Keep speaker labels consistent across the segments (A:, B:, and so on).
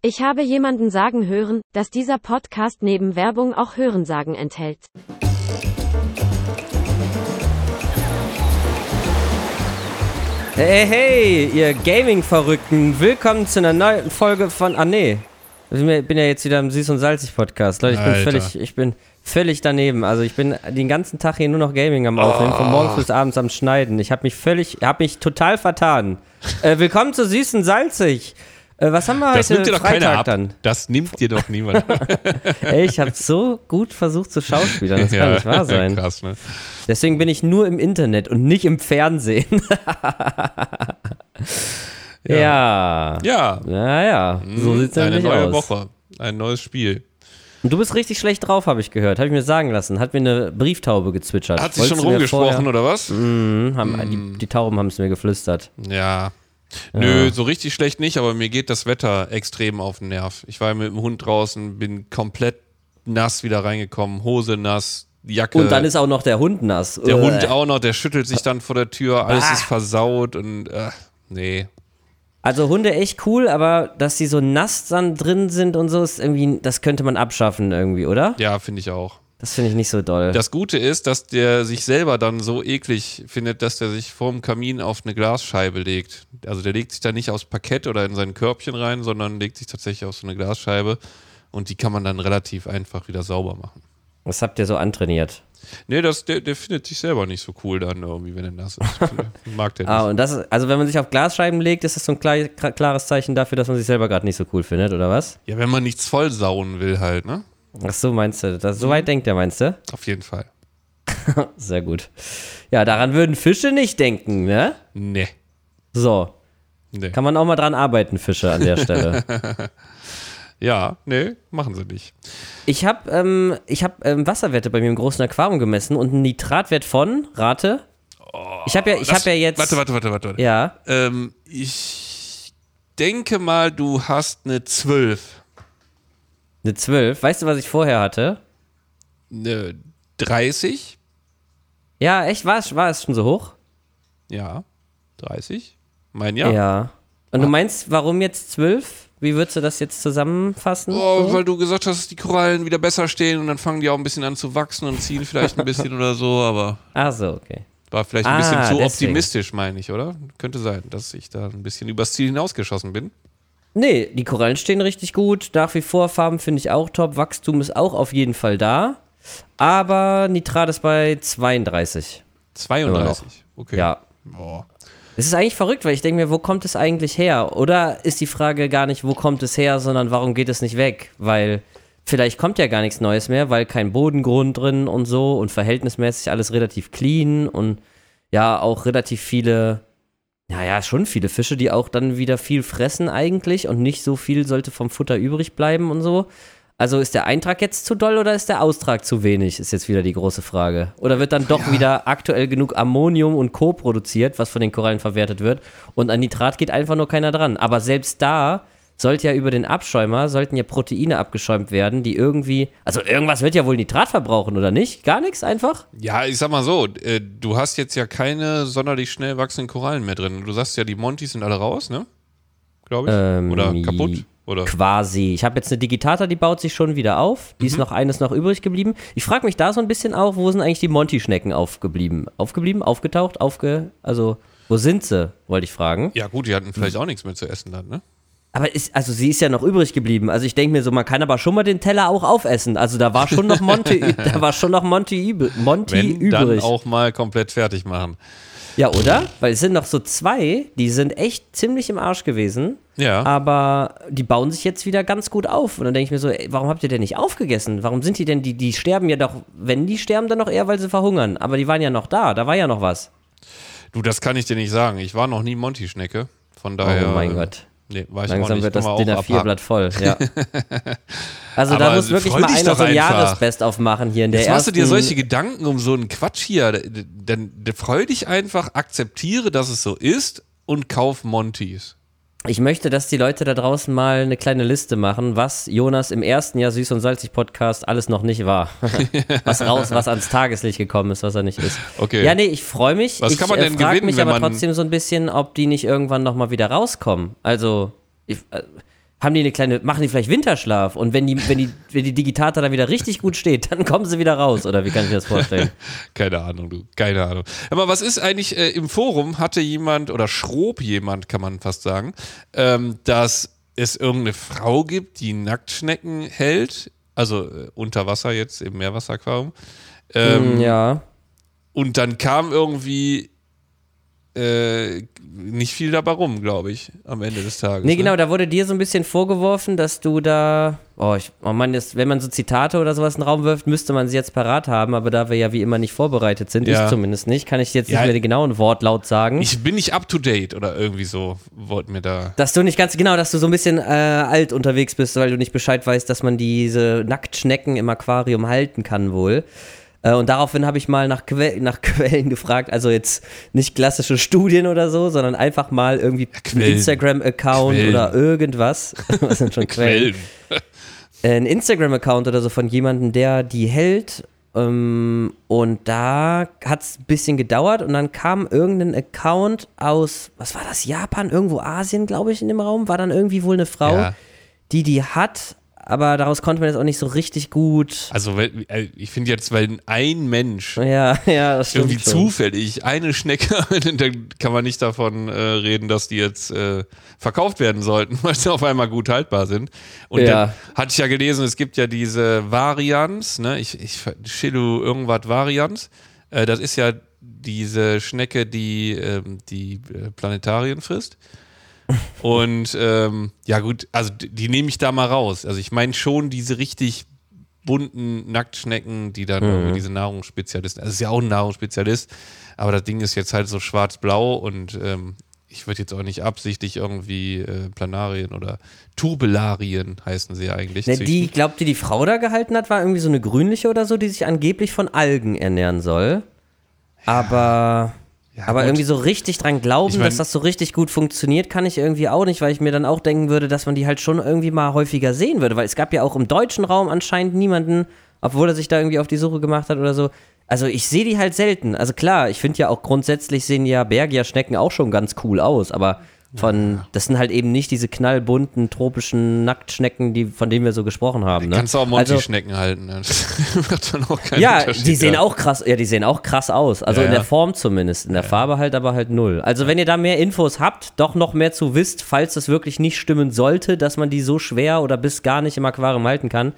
A: Ich habe jemanden sagen hören, dass dieser Podcast neben Werbung auch Hörensagen enthält.
B: Hey, hey, ihr Gaming-Verrückten, willkommen zu einer neuen Folge von, ah nee, ich bin ja jetzt wieder im Süß- und Salzig-Podcast. Leute, ich bin,
C: Alter.
B: völlig, ich bin völlig daneben. Also ich bin den ganzen Tag hier nur noch Gaming am Aufnehmen, von morgens bis abends am Schneiden. Ich habe mich völlig, habe mich total vertan. Äh, willkommen zu Süß und Salzig. Äh, was haben wir
C: Das
B: heute?
C: nimmt dir doch keiner
B: Freitag
C: ab.
B: dann.
C: Das nimmt dir doch niemand ab.
B: Ey, ich habe so gut versucht zu schauspielern, das kann nicht wahr sein.
C: Krass, ne?
B: Deswegen bin ich nur im Internet und nicht im Fernsehen. ja.
C: Ja,
B: Naja, so sieht's
C: eine
B: nämlich
C: neue
B: aus.
C: Woche, ein neues Spiel.
B: Und du bist richtig schlecht drauf, habe ich gehört. Habe ich mir sagen lassen. Hat mir eine Brieftaube gezwitschert.
C: Hat sie
B: Wolltest
C: schon rumgesprochen
B: vorher-
C: oder was?
B: Mhm, haben, die, die Tauben haben es mir geflüstert.
C: Ja. Nö, so richtig schlecht nicht, aber mir geht das Wetter extrem auf den Nerv. Ich war mit dem Hund draußen, bin komplett nass wieder reingekommen, Hose nass, Jacke.
B: Und dann ist auch noch der Hund nass.
C: der. Hund auch noch, der schüttelt sich dann vor der Tür, alles
B: Ah.
C: ist versaut und äh, nee.
B: Also Hunde echt cool, aber dass sie so nass dann drin sind und so, ist irgendwie, das könnte man abschaffen irgendwie, oder?
C: Ja, finde ich auch.
B: Das finde ich nicht so doll.
C: Das Gute ist, dass der sich selber dann so eklig findet, dass der sich vorm Kamin auf eine Glasscheibe legt. Also der legt sich da nicht aufs Parkett oder in sein Körbchen rein, sondern legt sich tatsächlich auf so eine Glasscheibe und die kann man dann relativ einfach wieder sauber machen.
B: Was habt ihr so antrainiert?
C: Nee, das, der, der findet sich selber nicht so cool dann irgendwie, wenn er nass ist. Mag der nicht.
B: Ah, und das, ist- also wenn man sich auf Glasscheiben legt, ist das so ein klar, klar- klares Zeichen dafür, dass man sich selber gerade nicht so cool findet, oder was?
C: Ja, wenn man nichts vollsauen will halt, ne?
B: Ach so, meinst du? Das, so weit denkt der, meinst du?
C: Auf jeden Fall.
B: Sehr gut. Ja, daran würden Fische nicht denken, ne?
C: Nee.
B: So.
C: nee.
B: Kann man auch mal dran arbeiten, Fische an der Stelle.
C: Ja, nee, machen sie nicht.
B: Ich habe ähm, ich hab, ähm, Wasserwerte bei mir im großen Aquarium gemessen und einen Nitratwert von, rate? ich habe ja, ich
C: Das-
B: hab ja jetzt.
C: Warte, warte, warte, warte. warte.
B: Ja,
C: Ähm, ich denke mal, du hast eine 12.
B: eine 12. Weißt du, was ich vorher hatte?
C: Eine 30?
B: Ja, echt? War es, war es schon so hoch?
C: Ja. 30? Mein ja.
B: Und du meinst, warum jetzt 12? Wie würdest du das jetzt zusammenfassen?
C: Oh, weil du gesagt hast, dass die Korallen wieder besser stehen und dann fangen die auch ein bisschen an zu wachsen und ziehen vielleicht ein bisschen oder so, aber
B: Ach so, okay.
C: war vielleicht ein
B: Ah,
C: bisschen zu
B: deswegen.
C: optimistisch, meine ich, oder? Könnte sein, dass ich da ein bisschen übers Ziel hinausgeschossen bin.
B: Nee, die Korallen stehen richtig gut. Nach wie vor, Farben finde ich auch top. Wachstum ist auch auf jeden Fall da. Aber Nitrat ist bei 32.
C: 32. Okay.
B: Ja.
C: Boah.
B: Es ist eigentlich verrückt, weil ich denke mir, wo kommt es eigentlich her? Oder ist die Frage gar nicht, wo kommt es her, sondern warum geht es nicht weg? Weil vielleicht kommt ja gar nichts Neues mehr, weil kein Bodengrund drin und so und verhältnismäßig alles relativ clean und ja, auch relativ viele, naja, schon viele Fische, die auch dann wieder viel fressen eigentlich und nicht so viel sollte vom Futter übrig bleiben und so. Also ist der Eintrag jetzt zu doll oder ist der Austrag zu wenig, ist jetzt wieder die große Frage. Oder wird dann doch wieder aktuell genug Ammonium und Co. produziert, was von den Korallen verwertet wird und an Nitrat geht einfach nur keiner dran. Aber selbst da sollte ja über den Abschäumer, sollten ja Proteine abgeschäumt werden, die irgendwie, also irgendwas wird ja wohl Nitrat verbrauchen, oder nicht? Gar nichts einfach?
C: Ja, ich sag mal so, äh, du hast jetzt ja keine sonderlich schnell wachsenden Korallen mehr drin. Du sagst ja, die Montys sind alle raus, ne? Glaube ich.
B: Ähm,
C: Oder kaputt. Oder?
B: Quasi. Ich habe jetzt eine Digitata, die baut sich schon wieder auf. Die ist
C: Mhm.
B: noch eines noch übrig geblieben. Ich frage mich da so ein bisschen auch, wo sind eigentlich die Monty-Schnecken aufgeblieben? Aufgeblieben? Aufgetaucht? Aufge. Also, wo sind sie? Wollte ich fragen.
C: Ja, gut, die hatten vielleicht auch nichts mehr zu essen dann, ne?
B: Aber ist, also sie ist ja noch übrig geblieben. Also ich denke mir so, man kann aber schon mal den Teller auch aufessen. Also da war schon noch Monty, da war schon noch Monty, Monty
C: Wenn, dann
B: übrig.
C: auch mal komplett fertig machen.
B: Ja, oder? Weil es sind noch so zwei, die sind echt ziemlich im Arsch gewesen.
C: Ja.
B: Aber die bauen sich jetzt wieder ganz gut auf. Und dann denke ich mir so, ey, warum habt ihr denn nicht aufgegessen? Warum sind die denn, die, die sterben ja doch, wenn die sterben, dann noch eher, weil sie verhungern. Aber die waren ja noch da, da war ja noch was.
C: Du, das kann ich dir nicht sagen. Ich war noch nie Monty-Schnecke. Von daher.
B: oh mein Gott.
C: Nee, weiß ich auch
B: Langsam
C: nicht.
B: wird das DIN
C: auch
B: A4-Blatt
C: abhaken.
B: voll, ja. Also da muss wirklich mal einer so ein. Jahresbest aufmachen hier in der
C: Jetzt machst du dir
B: ersten-
C: solche Gedanken um so einen Quatsch hier. Dann dann freu dich einfach, akzeptiere, dass es so ist und kauf Montys.
B: Ich möchte, dass die Leute da draußen mal eine kleine Liste machen, was Jonas im ersten Jahr Süß und Salzig Podcast alles noch nicht war. was raus, was ans Tageslicht gekommen ist, was er nicht ist.
C: Okay.
B: Ja, nee, ich freue mich.
C: Was
B: ich
C: kann man denn
B: äh, frag
C: gewinnen,
B: mich aber trotzdem so ein bisschen, ob die nicht irgendwann nochmal wieder rauskommen. Also, ich, äh, haben die eine kleine, machen die vielleicht Winterschlaf und wenn die, wenn die, wenn die Digitata dann wieder richtig gut steht, dann kommen sie wieder raus, oder wie kann ich mir das vorstellen?
C: Keine Ahnung, du, keine Ahnung. Aber was ist eigentlich, äh, im Forum hatte jemand, oder schrob jemand, kann man fast sagen, ähm, dass es irgendeine Frau gibt, die Nacktschnecken hält, also äh, unter Wasser jetzt im Meerwasseraquarium. Ähm,
B: ja.
C: Und dann kam irgendwie äh, nicht viel dabei rum, glaube ich, am Ende des Tages.
B: Nee,
C: ne?
B: genau, da wurde dir so ein bisschen vorgeworfen, dass du da, oh, ich, oh Mann, das, wenn man so Zitate oder sowas in den Raum wirft, müsste man sie jetzt parat haben, aber da wir ja wie immer nicht vorbereitet sind,
C: Ja.
B: ich zumindest nicht, kann ich jetzt
C: Ja.
B: nicht mehr den genauen Wortlaut sagen.
C: Ich bin nicht up to date oder irgendwie so, wollten mir da.
B: dass du nicht ganz, genau, dass du so ein bisschen äh, alt unterwegs bist, weil du nicht Bescheid weißt, dass man diese Nacktschnecken im Aquarium halten kann wohl. Äh, und daraufhin habe ich mal nach, que nach Quellen gefragt, also jetzt nicht klassische Studien oder so, sondern einfach mal irgendwie. Instagram-Account oder irgendwas. Was sind schon Quellen? Ein Instagram-Account oder so von jemandem, der die hält. Ähm, und da hat es ein bisschen gedauert und dann kam irgendein Account aus, was war das, Japan, irgendwo Asien, glaube ich, in dem Raum, war dann irgendwie wohl eine Frau,
C: Ja.
B: die die hat, aber daraus konnte man jetzt auch nicht so richtig gut.
C: Also, weil, äh, ich finde jetzt, weil ein Mensch
B: Ja, ja,
C: irgendwie
B: schon.
C: zufällig eine Schnecke, dann kann man nicht davon äh, reden, dass die jetzt äh, verkauft werden sollten, weil sie auf einmal gut haltbar sind. Und
B: Ja.
C: dann hatte ich ja gelesen, es gibt ja diese Varianz, ne? Ich, ich Shilu irgendwas Varianz. Äh, das ist ja diese Schnecke, die ähm, die äh, Planetarien frisst. Und ähm, ja gut, also die, die nehme ich da mal raus. Also ich meine schon diese richtig bunten Nacktschnecken, die dann irgendwie diese Nahrungsspezialisten, also ist ja auch ein Nahrungsspezialist, aber das Ding ist jetzt halt so schwarz-blau und ähm, ich würde jetzt auch nicht absichtlich irgendwie äh, Planarien oder Tubelarien heißen sie ja eigentlich.
B: Ne, die, glaubt ihr, die Frau da gehalten hat, war irgendwie so eine grünliche oder so, die sich angeblich von Algen ernähren soll. Aber,
C: Ja,
B: aber
C: gut.
B: irgendwie so richtig dran glauben,
C: Ich mein-
B: dass das so richtig gut funktioniert, kann ich irgendwie auch nicht, weil ich mir dann auch denken würde, dass man die halt schon irgendwie mal häufiger sehen würde. Weil es gab ja auch im deutschen Raum anscheinend niemanden, obwohl er sich da irgendwie auf die Suche gemacht hat oder so. Also ich sehe die halt selten. Also klar, ich finde ja auch grundsätzlich sehen ja Bergierschnecken auch schon ganz cool aus, aber von, das sind halt eben nicht diese knallbunten tropischen Nacktschnecken, die, von denen wir so gesprochen haben. Ne?
C: Kannst du auch
B: also,
C: Monty-Schnecken halten. Ne? Das macht dann auch keinen
B: ja, die sehen
C: ja.
B: auch krass, ja, die sehen auch krass aus. Also
C: Ja,
B: in der
C: ja.
B: Form zumindest. In der Farbe halt aber halt null. Also wenn ihr da mehr Infos habt, doch noch mehr zu wisst, falls das wirklich nicht stimmen sollte, dass man die so schwer oder bis gar nicht im Aquarium halten kann,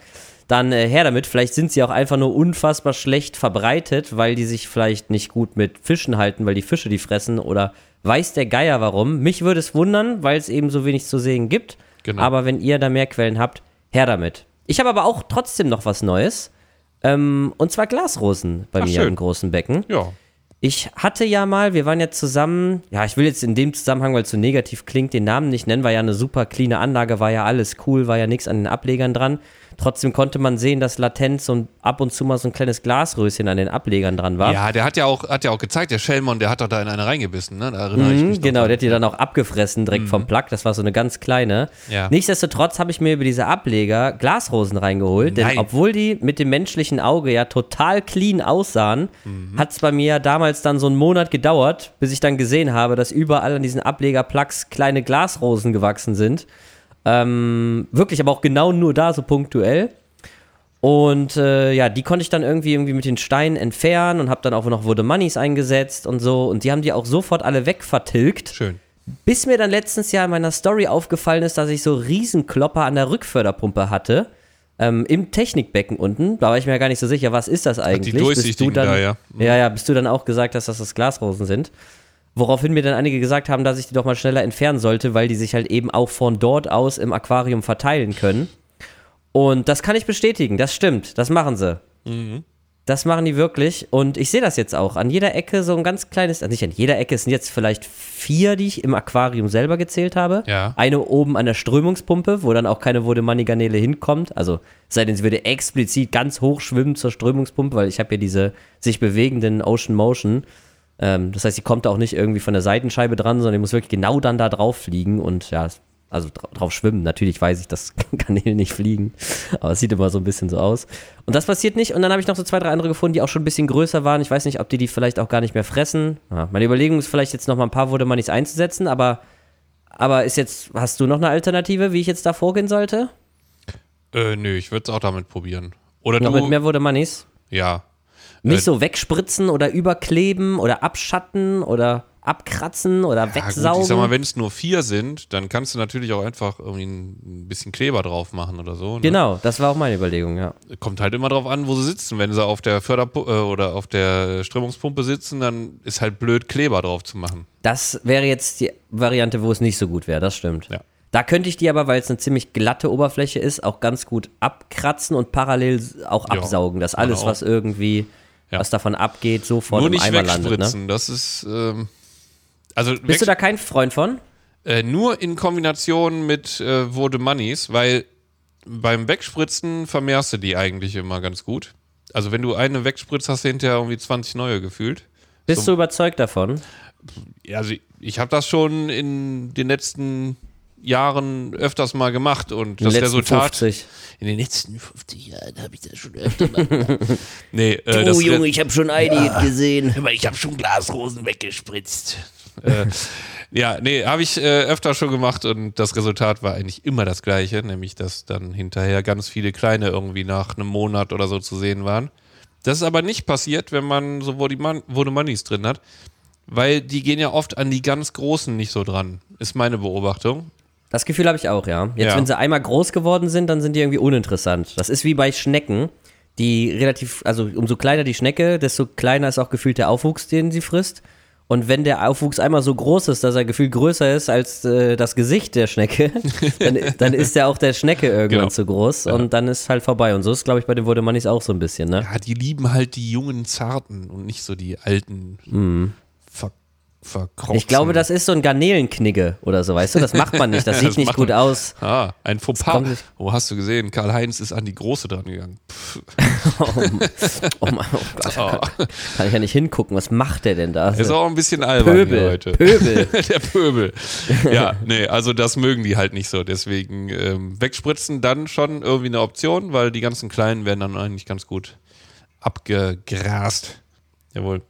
B: dann äh, her damit. Vielleicht sind sie auch einfach nur unfassbar schlecht verbreitet, weil die sich vielleicht nicht gut mit Fischen halten, weil die Fische die fressen oder weiß der Geier warum. Mich würde es wundern, weil es eben so wenig zu sehen gibt.
C: Genau.
B: Aber wenn ihr da mehr Quellen habt, her damit. Ich habe aber auch trotzdem noch was Neues. Ähm, und zwar Glasrosen bei
C: Ach,
B: mir
C: schön.
B: im großen Becken.
C: Ja.
B: Ich hatte ja mal, wir waren ja zusammen, ja, ich will jetzt in dem Zusammenhang, weil es so negativ klingt, den Namen nicht nennen, war ja eine super cleane Anlage, war ja alles cool, war ja nichts an den Ablegern dran. Trotzdem konnte man sehen, dass latent so ein, ab und zu mal so ein kleines Glasröschen an den Ablegern dran war.
C: Ja, der hat ja auch, hat ja auch gezeigt, der Shellmon, der hat doch da in eine reingebissen, ne? Da erinnere ich mich.
B: Mhm, genau, der hat die dann auch abgefressen direkt vom Plug. Das war so eine ganz kleine.
C: Ja.
B: Nichtsdestotrotz habe ich mir über diese Ableger Glasrosen reingeholt, denn
C: Nein.
B: obwohl die mit dem menschlichen Auge ja total clean aussahen,
C: Mhm.
B: hat es bei mir damals dann so einen Monat gedauert, bis ich dann gesehen habe, dass überall an diesen Ableger-Plugs kleine Glasrosen gewachsen sind. Ähm, wirklich, aber auch genau nur da, so punktuell. Und äh, ja, die konnte ich dann irgendwie, irgendwie mit den Steinen entfernen und habe dann auch noch Wurde Moneys eingesetzt und so. Und die haben die auch sofort alle wegvertilgt.
C: Schön.
B: Bis mir dann letztens ja in meiner Story aufgefallen ist, dass ich so Riesenklopper an der Rückförderpumpe hatte. Ähm, Im Technikbecken unten. Da war ich mir ja gar nicht so sicher, was ist das eigentlich? Bis du
C: durchsichtigen
B: dann,
C: da, ja. Mhm.
B: Ja, ja, bis du dann auch gesagt hast, dass das Glasrosen sind. Woraufhin mir dann einige gesagt haben, dass ich die doch mal schneller entfernen sollte, weil die sich halt eben auch von dort aus im Aquarium verteilen können. Und das kann ich bestätigen, das stimmt, das machen sie. Das machen die wirklich und ich sehe das jetzt auch. An jeder Ecke so ein ganz kleines, also nicht an jeder Ecke, es sind jetzt vielleicht vier, die ich im Aquarium selber gezählt habe.
C: Ja.
B: Eine oben an der Strömungspumpe, wo dann auch keine Vodemani-Garnele hinkommt. Also es sei denn, sie würde explizit ganz hoch schwimmen zur Strömungspumpe, weil ich habe ja diese sich bewegenden Ocean Motion. Ähm, das heißt, sie kommt auch nicht irgendwie von der Seitenscheibe dran, sondern die muss wirklich genau dann da drauf fliegen und ja, also dra drauf schwimmen. Natürlich weiß ich, dass Garnelen nicht fliegen, aber es sieht immer so ein bisschen so aus. Und das passiert nicht. Und dann habe ich noch so zwei, drei andere gefunden, die auch schon ein bisschen größer waren. Ich weiß nicht, ob die die vielleicht auch gar nicht mehr fressen. Ja, meine Überlegung ist vielleicht jetzt noch mal ein paar wurde man nichts einzusetzen, aber Aber ist jetzt, hast du noch eine Alternative, wie ich jetzt da vorgehen sollte?
C: Äh, nö, ich würde es auch damit probieren. Oder
B: Noch
C: du,
B: mit mehr wurde Manis?
C: ja.
B: Nicht
C: Äh,
B: so wegspritzen oder überkleben oder abschatten oder abkratzen oder
C: Ja, gut,
B: wegsaugen.
C: ich sag mal, wenn es nur vier sind, dann kannst du natürlich auch einfach irgendwie ein bisschen Kleber drauf machen oder so. Ne?
B: genau, das war auch meine Überlegung, ja.
C: Kommt halt immer drauf an, wo sie sitzen. Wenn sie auf der Förderpu äh, oder auf der Strömungspumpe sitzen, dann ist halt blöd, Kleber drauf zu machen.
B: Das wäre jetzt die Variante, wo es nicht so gut wäre, das stimmt.
C: Ja.
B: Da könnte ich die aber, weil es eine ziemlich glatte Oberfläche ist, auch ganz gut abkratzen und parallel auch
C: Ja,
B: absaugen, dass
C: kann
B: alles, was irgendwie,
C: Ja.
B: was davon abgeht, sofort
C: Nur
B: im Eimer landet. Ne?
C: das ist. Ähm, also
B: Bist du da kein Freund von?
C: Äh, nur in Kombination mit äh, Wurde Moneys, weil beim Wegspritzen vermehrst du die eigentlich immer ganz gut. Also wenn du eine wegspritzt, hast du hinterher irgendwie 20 neue gefühlt.
B: Bist du überzeugt davon?
C: Also ich habe das schon in den letzten Jahren öfters mal gemacht und das Resultat
B: 50.
C: in den letzten 50 Jahren habe ich das schon öfter mal gemacht. nee, äh, das
B: Junge, ich habe schon einige gesehen.
C: aber ich habe schon Glasrosen weggespritzt. äh, ja, nee, habe ich äh, öfter schon gemacht und das Resultat war eigentlich immer das gleiche, nämlich dass dann hinterher ganz viele kleine irgendwie nach einem Monat oder so zu sehen waren. Das ist aber nicht passiert, wenn man so Vodemannis drin hat, weil die gehen ja oft an die ganz Großen nicht so dran, ist meine Beobachtung.
B: Das Gefühl habe ich auch, ja. Jetzt,
C: Ja.
B: wenn sie einmal groß geworden sind, dann sind die irgendwie uninteressant. Das ist wie bei Schnecken, die relativ, also umso kleiner die Schnecke, desto kleiner ist auch gefühlt der Aufwuchs, den sie frisst. Und wenn der Aufwuchs einmal so groß ist, dass er gefühlt größer ist als äh, das Gesicht der Schnecke, dann, dann ist der auch der Schnecke irgendwann
C: Genau.
B: zu groß und dann ist halt vorbei. Und so ist, glaube ich, bei den Vodemannis auch so ein bisschen, ne?
C: Ja, die lieben halt die jungen Zarten und nicht so die alten ver verkrochenen.
B: Mhm. Ich glaube, das ist so ein Garnelenknigge oder so, weißt du? Das macht man nicht, das sieht
C: Das
B: nicht gut
C: man-
B: aus.
C: Ah, ein Fauxpas. Wo hast du gesehen? Karl-Heinz ist an die Große dran gegangen. Pff,
B: Oh Mann, oh Gott,
C: oh.
B: kann ich ja nicht hingucken. Was macht der denn da?
C: Ist auch ein bisschen albern
B: Pöbel,
C: heute.
B: Pöbel.
C: Der Pöbel. Ja, nee, also das mögen die halt nicht so. Deswegen ähm, wegspritzen dann schon irgendwie eine Option, weil die ganzen Kleinen werden dann eigentlich ganz gut abgegrast. Jawohl.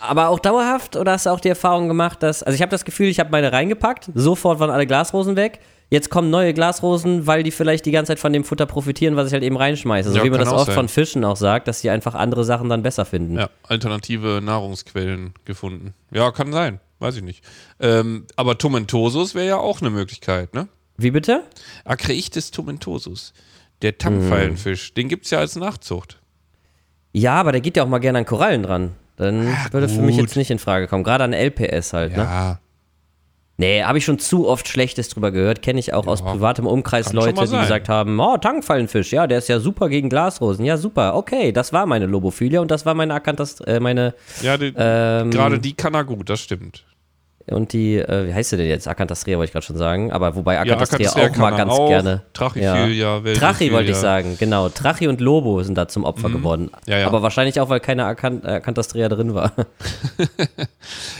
B: Aber auch dauerhaft oder hast du auch die Erfahrung gemacht, dass, also ich habe das Gefühl, ich habe meine reingepackt, sofort waren alle Glasrosen weg. Jetzt kommen neue Glasrosen, weil die vielleicht die ganze Zeit von dem Futter profitieren, was ich halt eben reinschmeiße. So
C: Ja,
B: wie man das oft
C: sein.
B: von Fischen auch sagt, dass die einfach andere Sachen dann besser finden.
C: Ja, alternative Nahrungsquellen gefunden. Ja, kann sein. Weiß ich nicht. Ähm, aber Tomentosus wäre ja auch eine Möglichkeit, ne?
B: Wie bitte?
C: Acreichthys tomentosus. Der Tangfallenfisch, den gibt es ja als Nachzucht.
B: Ja, aber der geht ja auch mal gerne an Korallen dran. Dann würde für mich
C: gut.
B: jetzt nicht in Frage kommen. Gerade an LPS halt, ne?
C: Ja,
B: Nee, habe ich schon zu oft Schlechtes drüber gehört. Kenne ich auch aus privatem Umkreis
C: kann
B: Leute, die gesagt haben, oh, Tankfallenfisch, ja, der ist ja super gegen Glasrosen. Ja, super, okay, das war meine Lobophilia und das war meine Akantas, äh, meine,
C: ja die,
B: ähm,
C: gerade die kann er gut, das stimmt.
B: Und die, äh, wie heißt sie denn jetzt? Acantastrea wollte ich gerade schon sagen, aber wobei
C: Ja,
B: Acantastrea
C: Acantastrea
B: auch mal ganz
C: auch.
B: gerne.
C: Trachyphilia,
B: ja. Trachi wollte ich sagen, genau. Trachi und Lobo sind da zum Opfer geworden.
C: Mhm. Ja, ja.
B: Aber wahrscheinlich auch, weil keine Acan äh, Acantastrea drin war.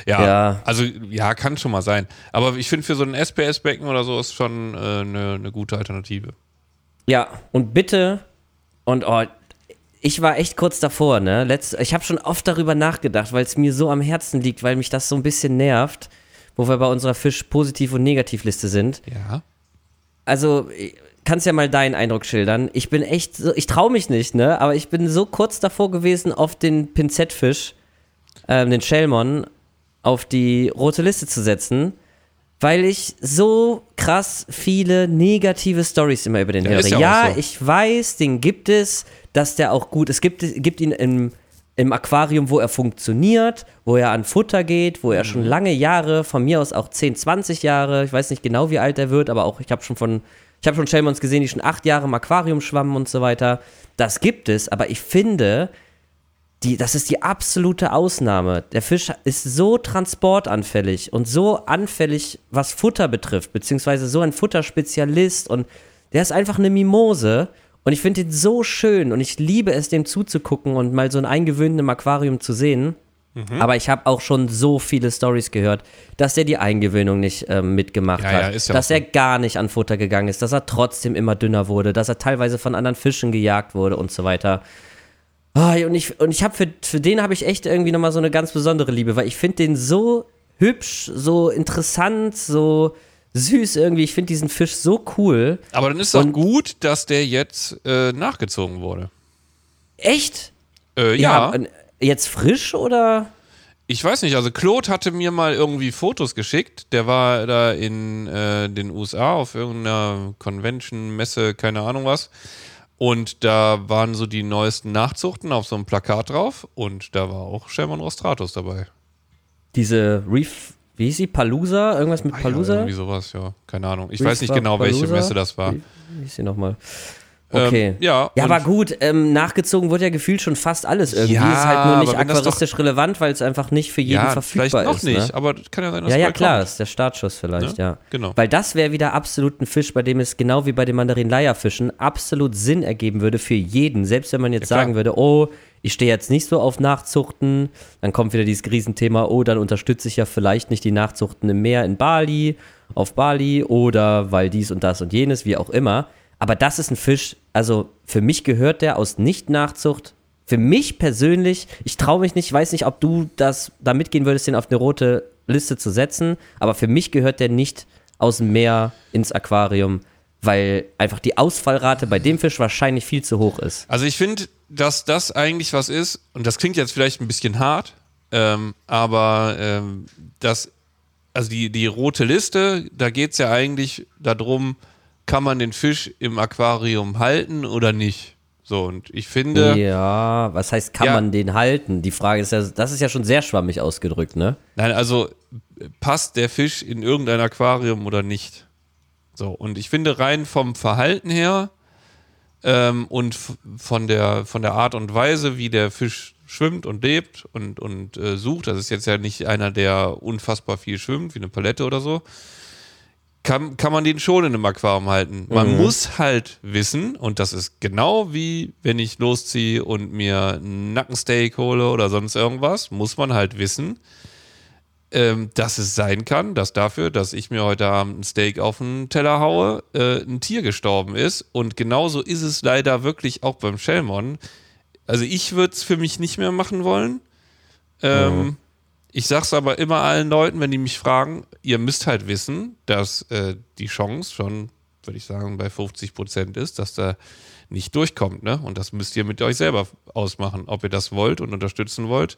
C: Ja,
B: Ja.
C: also ja, kann schon mal sein. Aber ich finde, für so ein SPS-Becken oder so ist schon eine äh, ne- ne gute Alternative.
B: Ja, und bitte, und oh, ich war echt kurz davor, ne? Letzt, ich habe schon oft darüber nachgedacht, weil es mir so am Herzen liegt, weil mich das so ein bisschen nervt, wo wir bei unserer Fisch-Positiv- und Negativliste sind.
C: Ja.
B: Also, ich- kannst ja mal deinen Eindruck schildern. Ich bin echt so, ich traue mich nicht, ne? Aber ich bin so kurz davor gewesen, auf den Pinzettfisch, ähm, den Shellmon, auf die rote Liste zu setzen. Weil ich so krass viele negative Stories immer über den
C: Der
B: höre.
C: ja
B: Ja,
C: so.
B: ich weiß, den gibt es, dass der auch gut, es gibt, gibt ihn im, im Aquarium, wo er funktioniert, wo er an Futter geht, wo er
C: Mhm.
B: schon lange Jahre, von mir aus auch 10, 20 Jahre, ich weiß nicht genau, wie alt er wird, aber auch ich habe schon von, ich habe schon Shellmons gesehen, die schon acht Jahre im Aquarium schwammen und so weiter. Das gibt es, aber ich finde, die, das ist die absolute Ausnahme. Der Fisch ist so transportanfällig und so anfällig, was Futter betrifft, beziehungsweise so ein Futterspezialist und der ist einfach eine Mimose. Und ich finde ihn so schön und ich liebe es, dem zuzugucken und mal so einen eingewöhnten im Aquarium zu sehen.
C: Mhm.
B: Aber ich habe auch schon so viele Stories gehört, dass er die Eingewöhnung nicht ähm, mitgemacht
C: Ja,
B: hat,
C: ja, ist ja
B: dass er gar nicht an Futter gegangen ist, dass er trotzdem immer dünner wurde, dass er teilweise von anderen Fischen gejagt wurde und so weiter. Ah, und ich, und ich habe für, für den habe ich echt irgendwie nochmal so eine ganz besondere Liebe, weil ich finde den so hübsch, so interessant, so süß irgendwie. Ich finde diesen Fisch so cool.
C: Aber dann ist doch
B: Und-
C: gut, dass der jetzt äh, nachgezogen wurde.
B: Echt?
C: Äh, ja,
B: äh, Jetzt frisch oder?
C: ich weiß nicht, also Claude hatte mir mal irgendwie Fotos geschickt. Der war da in äh, den USA auf irgendeiner Convention, Messe, keine Ahnung was. Und da waren so die neuesten Nachzuchten auf so einem Plakat drauf. Und da war auch Sherman Rostratus dabei.
B: Diese Reef, wie hieß sie? Palusa? Irgendwas mit
C: Ah ja,
B: Palusa?
C: irgendwie sowas, ja. Keine Ahnung. Ich
B: Reef
C: weiß nicht genau, welche
B: Palooza?
C: Messe das war.
B: Wie, wie hieß sie nochmal? Okay.
C: Ähm, ja,
B: Ja, aber gut, ähm, nachgezogen wird ja gefühlt schon fast alles irgendwie.
C: Ja,
B: ist halt nur nicht
C: das doch-
B: aquaristisch relevant, weil es einfach nicht für jeden
C: ja,
B: verfügbar
C: vielleicht noch
B: ist.
C: nicht,
B: Ne?
C: aber kann ja sein, dass
B: Ja, ja, klar,
C: kommt.
B: ist der Startschuss vielleicht,
C: Ne?
B: ja.
C: Genau.
B: Weil das wäre wieder absolut ein Fisch, bei dem es genau wie bei den Mandarin-Leierfischen absolut Sinn ergeben würde für jeden. Selbst wenn man jetzt
C: Ja,
B: sagen würde, oh, ich stehe jetzt nicht so auf Nachzuchten, dann kommt wieder dieses Riesenthema, oh, dann unterstütze ich ja vielleicht nicht die Nachzuchten im Meer in Bali, auf Bali oder weil dies und das und jenes, wie auch immer. Aber das ist ein Fisch, also für mich gehört der aus Nicht-Nachzucht. Für mich persönlich, ich traue mich nicht, ich weiß nicht, ob du das da mitgehen würdest, den auf eine rote Liste zu setzen, aber für mich gehört der nicht aus dem Meer ins Aquarium, weil einfach die Ausfallrate bei dem Fisch wahrscheinlich viel zu hoch ist.
C: Also ich finde, dass das eigentlich was ist, und das klingt jetzt vielleicht ein bisschen hart, ähm, aber ähm, das, also die, die rote Liste, da geht es ja eigentlich darum, kann man den Fisch im Aquarium halten oder nicht? So, und ich finde,
B: Ja, was heißt, kann
C: Ja.
B: man den halten? Die Frage ist ja, das ist ja schon sehr schwammig ausgedrückt, ne?
C: nein, also passt der Fisch in irgendein Aquarium oder nicht? So, und ich finde rein vom Verhalten her ähm, und von der, von der Art und Weise, wie der Fisch schwimmt und lebt und, und äh, sucht, das ist jetzt ja nicht einer, der unfassbar viel schwimmt, wie eine Palette oder so, kann, kann man den schon in einem Aquarium halten. Man muss halt wissen, und das ist genau wie wenn ich losziehe und mir ein Nackensteak hole oder sonst irgendwas, muss man halt wissen, ähm, dass es sein kann, dass dafür, dass ich mir heute Abend ein Steak auf den Teller haue, äh, ein Tier gestorben ist. Und genauso ist es leider wirklich auch beim Shellmon. Also ich würde es für mich nicht mehr machen wollen. Ähm, Ich sag's aber immer allen Leuten, wenn die mich fragen, ihr müsst halt wissen, dass äh, die Chance schon, würde ich sagen, bei 50 Prozent ist, dass da nicht durchkommt, ne? Und das müsst ihr mit euch selber ausmachen, ob ihr das wollt und unterstützen wollt.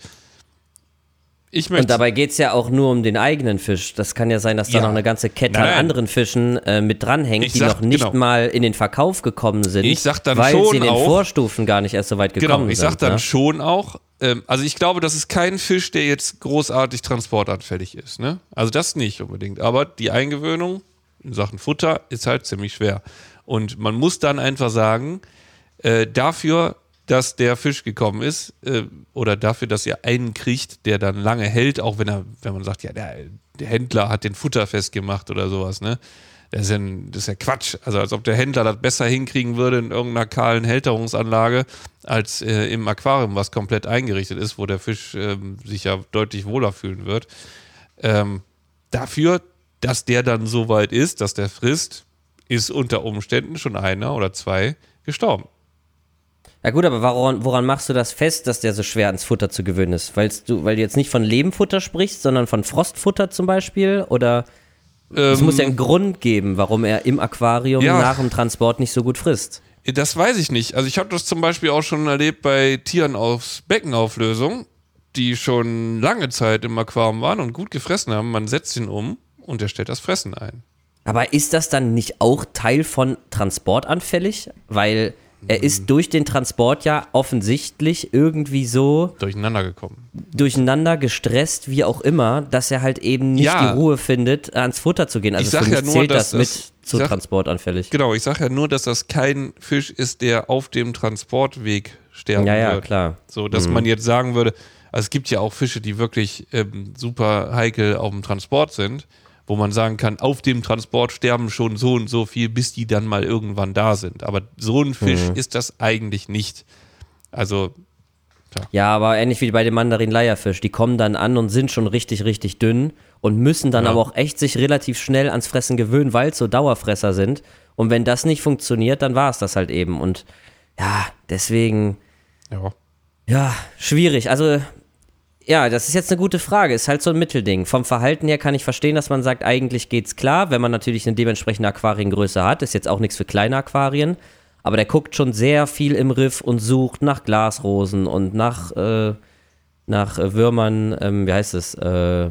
C: Ich möchte
B: Und dabei geht es ja auch nur um den eigenen Fisch. Das kann ja sein, dass da
C: Ja.
B: noch eine ganze Kette
C: Nein,
B: an anderen Fischen äh, mit dranhängt,
C: Ich
B: die
C: sag-
B: noch nicht
C: genau.
B: mal in den Verkauf gekommen sind,
C: Ich sag dann
B: weil
C: schon
B: sie in den
C: auch-
B: Vorstufen gar nicht erst so weit gekommen
C: Genau, ich
B: sind.
C: sag dann
B: ne?
C: schon auch, ähm, also ich glaube, das ist kein Fisch, der jetzt großartig transportanfällig ist. Ne? Also das nicht unbedingt. Aber die Eingewöhnung in Sachen Futter ist halt ziemlich schwer. Und man muss dann einfach sagen, äh, dafür, dass der Fisch gekommen ist, äh, oder dafür, dass ihr einen kriegt, der dann lange hält, auch wenn er, wenn man sagt, ja, der, der Händler hat den Futter festgemacht oder sowas, ne? Das ist, ja, das ist ja Quatsch. Also als ob der Händler das besser hinkriegen würde in irgendeiner kahlen Hälterungsanlage als äh, im Aquarium, was komplett eingerichtet ist, wo der Fisch ähm, sich ja deutlich wohler fühlen wird. Ähm, dafür, dass der dann so weit ist, dass der frisst, ist unter Umständen schon einer oder zwei gestorben.
B: Ja gut, aber woran, woran machst du das fest, dass der so schwer ans Futter zu gewöhnen ist? Weil's du, weil du jetzt nicht von Lebenfutter sprichst, sondern von Frostfutter zum Beispiel? Oder es muss ja einen Grund geben, warum er im Aquarium
C: Ähm, Ja.
B: nach dem Transport nicht so gut frisst.
C: Das weiß ich nicht. Also ich habe das zum Beispiel auch schon erlebt bei Tieren aus Beckenauflösung, die schon lange Zeit im Aquarium waren und gut gefressen haben. Man setzt ihn um und er stellt das Fressen ein.
B: Aber ist das dann nicht auch Teil von transportanfällig? Weil er
C: Mhm.
B: ist durch den Transport ja offensichtlich irgendwie so
C: Durcheinander gekommen.
B: durcheinander, gestresst, wie auch immer, dass er halt eben nicht
C: Ja.
B: die Ruhe findet, ans Futter zu gehen. Also
C: Ich sag ja nur,
B: zählt
C: dass
B: das mit
C: das-
B: zu
C: sag-
B: transportanfällig.
C: Genau, ich sage ja nur, dass das kein Fisch ist, der auf dem Transportweg sterben
B: Ja, ja,
C: wird.
B: klar.
C: So, dass man jetzt sagen würde, also es gibt ja auch Fische, die wirklich ähm, super heikel auf dem Transport sind, wo man sagen kann, auf dem Transport sterben schon so und so viel, bis die dann mal irgendwann da sind. Aber so ein Fisch ist das eigentlich nicht. Also,
B: Ja, aber ähnlich wie bei dem Mandarin-Leierfisch. Die kommen dann an und sind schon richtig, richtig dünn und müssen dann
C: Ja.
B: aber auch echt sich relativ schnell ans Fressen gewöhnen, weil es so Dauerfresser sind. Und wenn das nicht funktioniert, dann war es das halt eben. Und ja, deswegen,
C: ja.
B: ja, schwierig. Also Ja, das ist jetzt eine gute Frage. Ist halt so ein Mittelding. Vom Verhalten her kann ich verstehen, dass man sagt, eigentlich geht's klar, wenn man natürlich eine dementsprechende Aquariengröße hat. Ist jetzt auch nichts für kleine Aquarien. Aber der guckt schon sehr viel im Riff und sucht nach Glasrosen und nach, äh, nach äh, Würmern, ähm, wie heißt es, äh,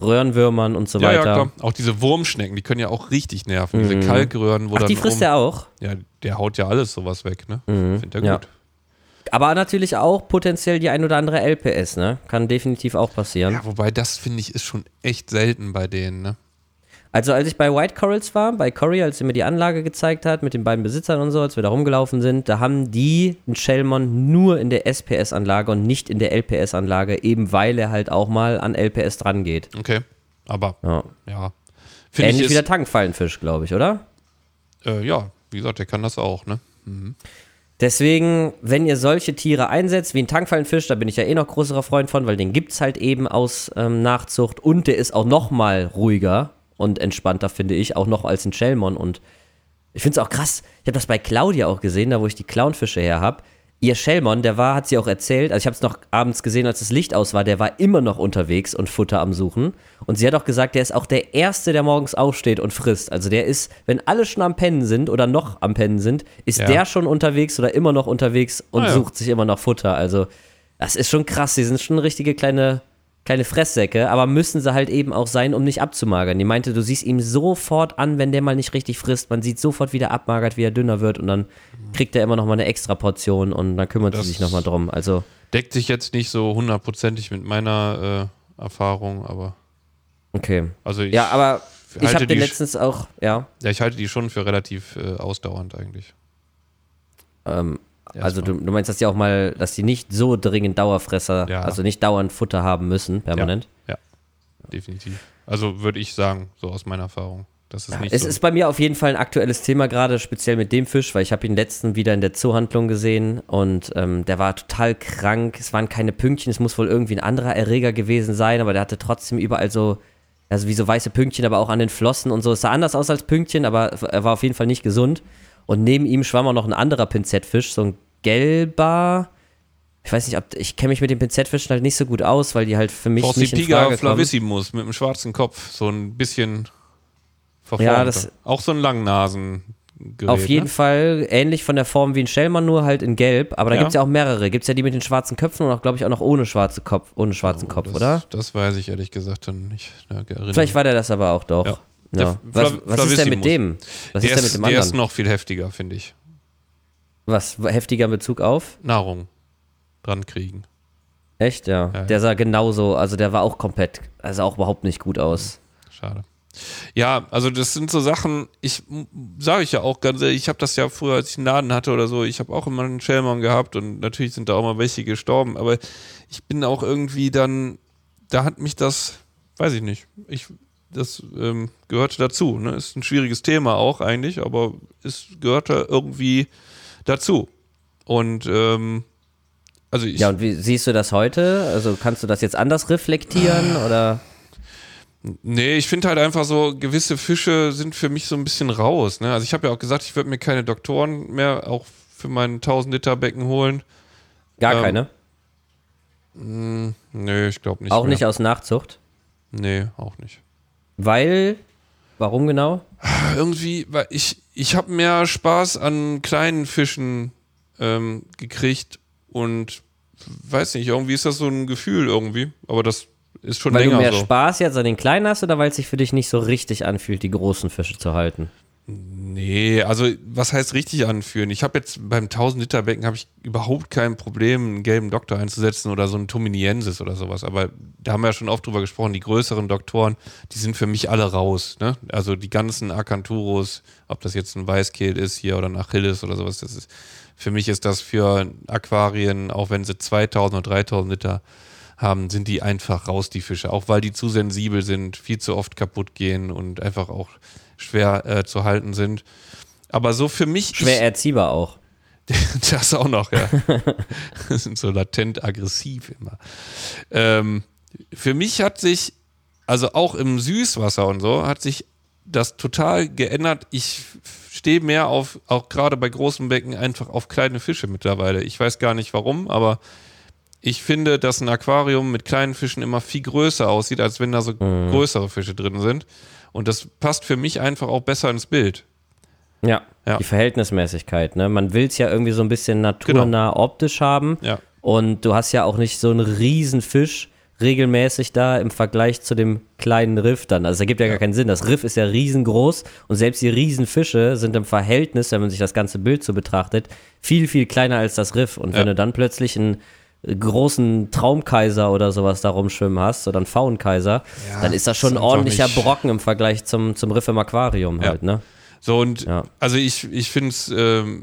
B: Röhrenwürmern und so
C: Ja,
B: weiter.
C: ja, klar. Auch diese Wurmschnecken, die können ja auch richtig nerven. Diese Kalkröhren, wo
B: Ach, die frisst er auch.
C: Ja, der haut ja alles sowas weg, ne? Findet er
B: Ja.
C: gut.
B: Aber natürlich auch potenziell die ein oder andere LPS, ne? Kann definitiv auch passieren.
C: Ja, wobei das, finde ich, ist schon echt selten bei denen, ne?
B: Also als ich bei White Corals war, bei Cory, als sie mir die Anlage gezeigt hat mit den beiden Besitzern und so, als wir da rumgelaufen sind, da haben die einen Shellmon nur in der SPS-Anlage und nicht in der LPS-Anlage, eben weil er halt auch mal an LPS dran geht.
C: Okay. Aber,
B: Ja.
C: ja.
B: Ähnlich
C: ich
B: wie der Tankfallenfisch, glaube ich, oder?
C: äh, ja, wie gesagt, der kann das auch, ne?
B: Deswegen, wenn ihr solche Tiere einsetzt, wie ein Tankfallenfisch, da bin ich ja eh noch größerer Freund von, weil den gibt's halt eben aus ähm, Nachzucht und der ist auch noch mal ruhiger und entspannter, finde ich, auch noch als ein Shellmon und ich finde es auch krass, ich habe das bei Claudia auch gesehen, da wo ich die Clownfische her habe. Ihr Shellmon, der war, hat sie auch erzählt, also ich habe es noch abends gesehen, als das Licht aus war, der war immer noch unterwegs und Futter am Suchen. Und sie hat auch gesagt, der ist auch der Erste, der morgens aufsteht und frisst. Also der ist, wenn alle schon am Pennen sind oder noch am Pennen sind, ist
C: Ja.
B: der schon unterwegs oder immer noch unterwegs und
C: Ah, ja.
B: sucht sich immer noch Futter. Also das ist schon krass, die sind schon richtige kleine, kleine Fresssäcke, aber müssen sie halt eben auch sein, um nicht abzumagern. Die meinte, du siehst ihm sofort an, wenn der mal nicht richtig frisst. Man sieht sofort, wie der abmagert, wie er dünner wird und dann kriegt er immer noch mal eine extra Portion und dann kümmert
C: Das
B: sie sich noch mal drum. Also
C: Deckt sich jetzt nicht so hundertprozentig mit meiner äh, Erfahrung, aber also
B: okay.
C: ich,
B: Ja, aber ich habe den letztens auch, ja,
C: ja, ich halte die schon für relativ äh, ausdauernd eigentlich.
B: ähm, also du, du meinst das ja auch mal, dass die nicht so dringend Dauerfresser,
C: Ja.
B: also nicht dauernd Futter haben müssen, permanent.
C: Ja, definitiv. Also würde ich sagen, so aus meiner Erfahrung. Das ist nicht
B: Es
C: so.
B: ist bei mir auf jeden Fall ein aktuelles Thema, gerade speziell mit dem Fisch, weil ich habe ihn letzten wieder in der Zoohandlung gesehen und ähm, der war total krank. Es waren keine Pünktchen, es muss wohl irgendwie ein anderer Erreger gewesen sein, aber der hatte trotzdem überall so, also wie so weiße Pünktchen, aber auch an den Flossen und so. Es sah anders aus als Pünktchen, aber er war auf jeden Fall nicht gesund. Und neben ihm schwamm auch noch ein anderer Pinzettfisch, so ein gelber. Ich weiß nicht, ob ich kenne mich mit den Pinzettfischen halt nicht so gut aus, weil die halt für mich nicht in Frage
C: flavissimus mit einem schwarzen Kopf, so ein bisschen verformt.
B: Ja, das-
C: Auch so ein Langnasen.
B: Auf jeden
C: ne?
B: Fall ähnlich von der Form wie ein Shellman, nur halt in Gelb. Aber da
C: Ja.
B: gibt es ja auch mehrere. Gibt es ja die mit den schwarzen Köpfen und auch, glaube ich, auch noch ohne, schwarze Kopf, ohne schwarzen Kopf,
C: Oh, das,
B: oder?
C: Das weiß ich ehrlich gesagt dann nicht.
B: Vielleicht war der das aber auch doch.
C: Ja.
B: Ja. Was, was ist denn mit dem? Was
C: der
B: ist denn mit dem
C: der ist
B: anderen?
C: noch viel heftiger, finde ich.
B: Was heftiger in Bezug auf?
C: Nahrung dran kriegen.
B: Echt, ja.
C: Ja, ja.
B: Der sah genauso, also der war auch komplett, also auch überhaupt nicht gut aus.
C: Schade. Ja, also das sind so Sachen, ich sage ich ja auch ganz ehrlich, ich habe das ja früher, als ich einen Laden hatte oder so, ich habe auch immer einen Shellman gehabt und natürlich sind da auch mal welche gestorben, aber ich bin auch irgendwie dann, da hat mich das, weiß ich nicht, ich, das ähm, gehörte dazu. Ne? Ist ein schwieriges Thema auch eigentlich, aber es gehörte irgendwie dazu. Und ähm, also ich,
B: Ja, und wie siehst du das heute? Also kannst du das jetzt anders reflektieren oder?
C: Nee, ich finde halt einfach so, gewisse Fische sind für mich so ein bisschen raus. Ne? Also ich habe ja auch gesagt, ich würde mir keine Doktoren mehr auch für mein 1000 Liter Becken holen.
B: Gar
C: Ähm,
B: keine?
C: Nee, ich glaube nicht.
B: auch
C: mehr.
B: nicht aus Nachzucht?
C: Nee, auch nicht.
B: Weil, warum genau?
C: Irgendwie, weil ich, ich habe mehr Spaß an kleinen Fischen ähm, gekriegt und weiß nicht, irgendwie ist das so ein Gefühl irgendwie, aber das ist schon
B: Weil du
C: länger
B: mehr
C: so.
B: Spaß jetzt an den kleinen hast oder weil es sich für dich nicht so richtig anfühlt, die großen Fische zu halten?
C: Nee, also was heißt richtig anführen? Ich habe jetzt beim 1000 Liter Becken habe ich überhaupt kein Problem, einen gelben Doktor einzusetzen oder so einen Tominiensis oder sowas. Aber da haben wir ja schon oft drüber gesprochen, die größeren Doktoren, die sind für mich alle raus. Ne? Also die ganzen Acanthurus, ob das jetzt ein Weißkehl ist hier oder ein Achilles oder sowas, das ist, für mich ist das für Aquarien, auch wenn sie 2000 oder 3000 Liter haben, sind die einfach raus, die Fische. Auch weil die zu sensibel sind, viel zu oft kaputt gehen und einfach auch schwer äh, zu halten sind. Aber so für mich
B: Schwer
C: ist
B: erziehbar auch.
C: das auch noch, ja. sind so latent aggressiv immer. Ähm, für mich hat sich, also auch im Süßwasser und so, hat sich das total geändert. Ich stehe mehr auf, auch gerade bei großen Becken, einfach auf kleine Fische mittlerweile. Ich weiß gar nicht warum, aber ich finde, dass ein Aquarium mit kleinen Fischen immer viel größer aussieht, als wenn da so
B: Mhm.
C: größere Fische drin sind. Und das passt für mich einfach auch besser ins Bild.
B: Ja,
C: Ja.
B: die Verhältnismäßigkeit. Ne? Man will es ja irgendwie so ein bisschen naturnah optisch haben.
C: Ja.
B: Und du hast ja auch nicht so einen riesen Fisch regelmäßig da im Vergleich zu dem kleinen Riff dann. Also das ergibt ja, gar keinen Sinn. Das Riff ist ja riesengroß und selbst die Riesenfische sind im Verhältnis, wenn man sich das ganze Bild so betrachtet, viel, viel kleiner als das Riff. Und wenn
C: Ja.
B: du dann plötzlich einen großen Traumkaiser oder sowas da rumschwimmen hast oder einen Faunkaiser,
C: Ja,
B: dann ist das schon ein ordentlicher Brocken im Vergleich zum, zum Riff im Aquarium
C: Ja.
B: halt, ne?
C: So und
B: Ja.
C: also ich, ich finde es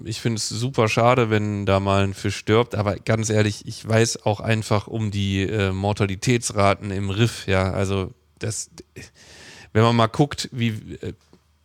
C: ich find's super schade, wenn da mal ein Fisch stirbt, aber ganz ehrlich, ich weiß auch einfach um die äh, Mortalitätsraten im Riff, ja, also das, wenn man mal guckt, wie, äh,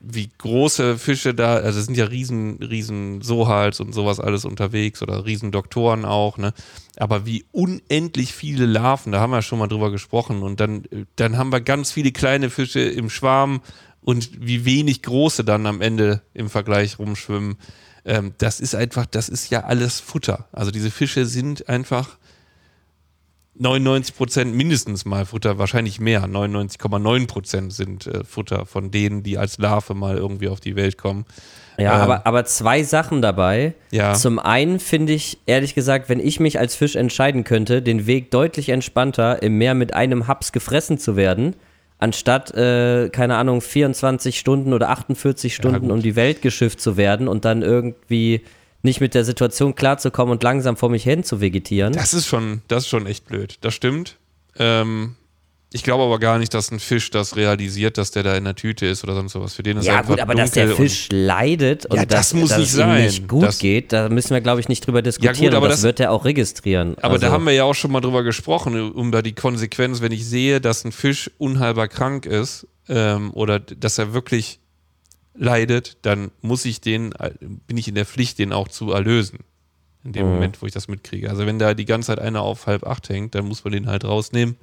C: wie große Fische da, also es sind ja riesen, riesen Sohals und sowas alles unterwegs oder riesen Doktoren auch, ne, aber wie unendlich viele Larven, da haben wir schon mal drüber gesprochen und dann, dann haben wir ganz viele kleine Fische im Schwarm und wie wenig große dann am Ende im Vergleich rumschwimmen. Ähm, das ist einfach, das ist ja alles Futter. Also diese Fische sind einfach 99 Prozent mindestens mal Futter, wahrscheinlich mehr. 99,9 Prozent sind äh, Futter von denen, die als Larve mal irgendwie auf die Welt kommen.
B: Ja,
C: Ähm,
B: aber, aber zwei Sachen dabei.
C: Ja.
B: Zum einen finde ich, ehrlich gesagt, wenn ich mich als Fisch entscheiden könnte, den Weg deutlich entspannter im Meer mit einem Haps gefressen zu werden, anstatt, äh, keine Ahnung, 24 Stunden oder 48 Stunden
C: gut.
B: um die Welt geschifft zu werden und dann irgendwie nicht mit der Situation klarzukommen und langsam vor mich hin zu vegetieren.
C: Das ist schon, das ist schon echt blöd. Das stimmt. Ähm, ich glaube aber gar nicht, dass ein Fisch das realisiert, dass der da in der Tüte ist oder sonst was. Für den ist
B: ja,
C: einfach
B: gut, aber dass der
C: dunkel und-
B: Fisch leidet und
C: Ja, das
B: dass,
C: muss
B: dass
C: nicht
B: es ihm
C: sein.
B: nicht gut
C: Das-
B: geht, da müssen wir, glaube ich, nicht drüber diskutieren.
C: aber
B: und das,
C: das-
B: wird er auch registrieren.
C: Aber da
B: Also-
C: haben wir ja auch schon mal drüber gesprochen, um da die Konsequenz, wenn ich sehe, dass ein Fisch unheilbar krank ist ähm, oder dass er wirklich leidet, dann muss ich den, bin ich in der Pflicht, den auch zu erlösen. In dem
B: Mhm.
C: Moment, wo ich das mitkriege. Also wenn da die ganze Zeit einer auf halb acht hängt, dann muss man den halt rausnehmen.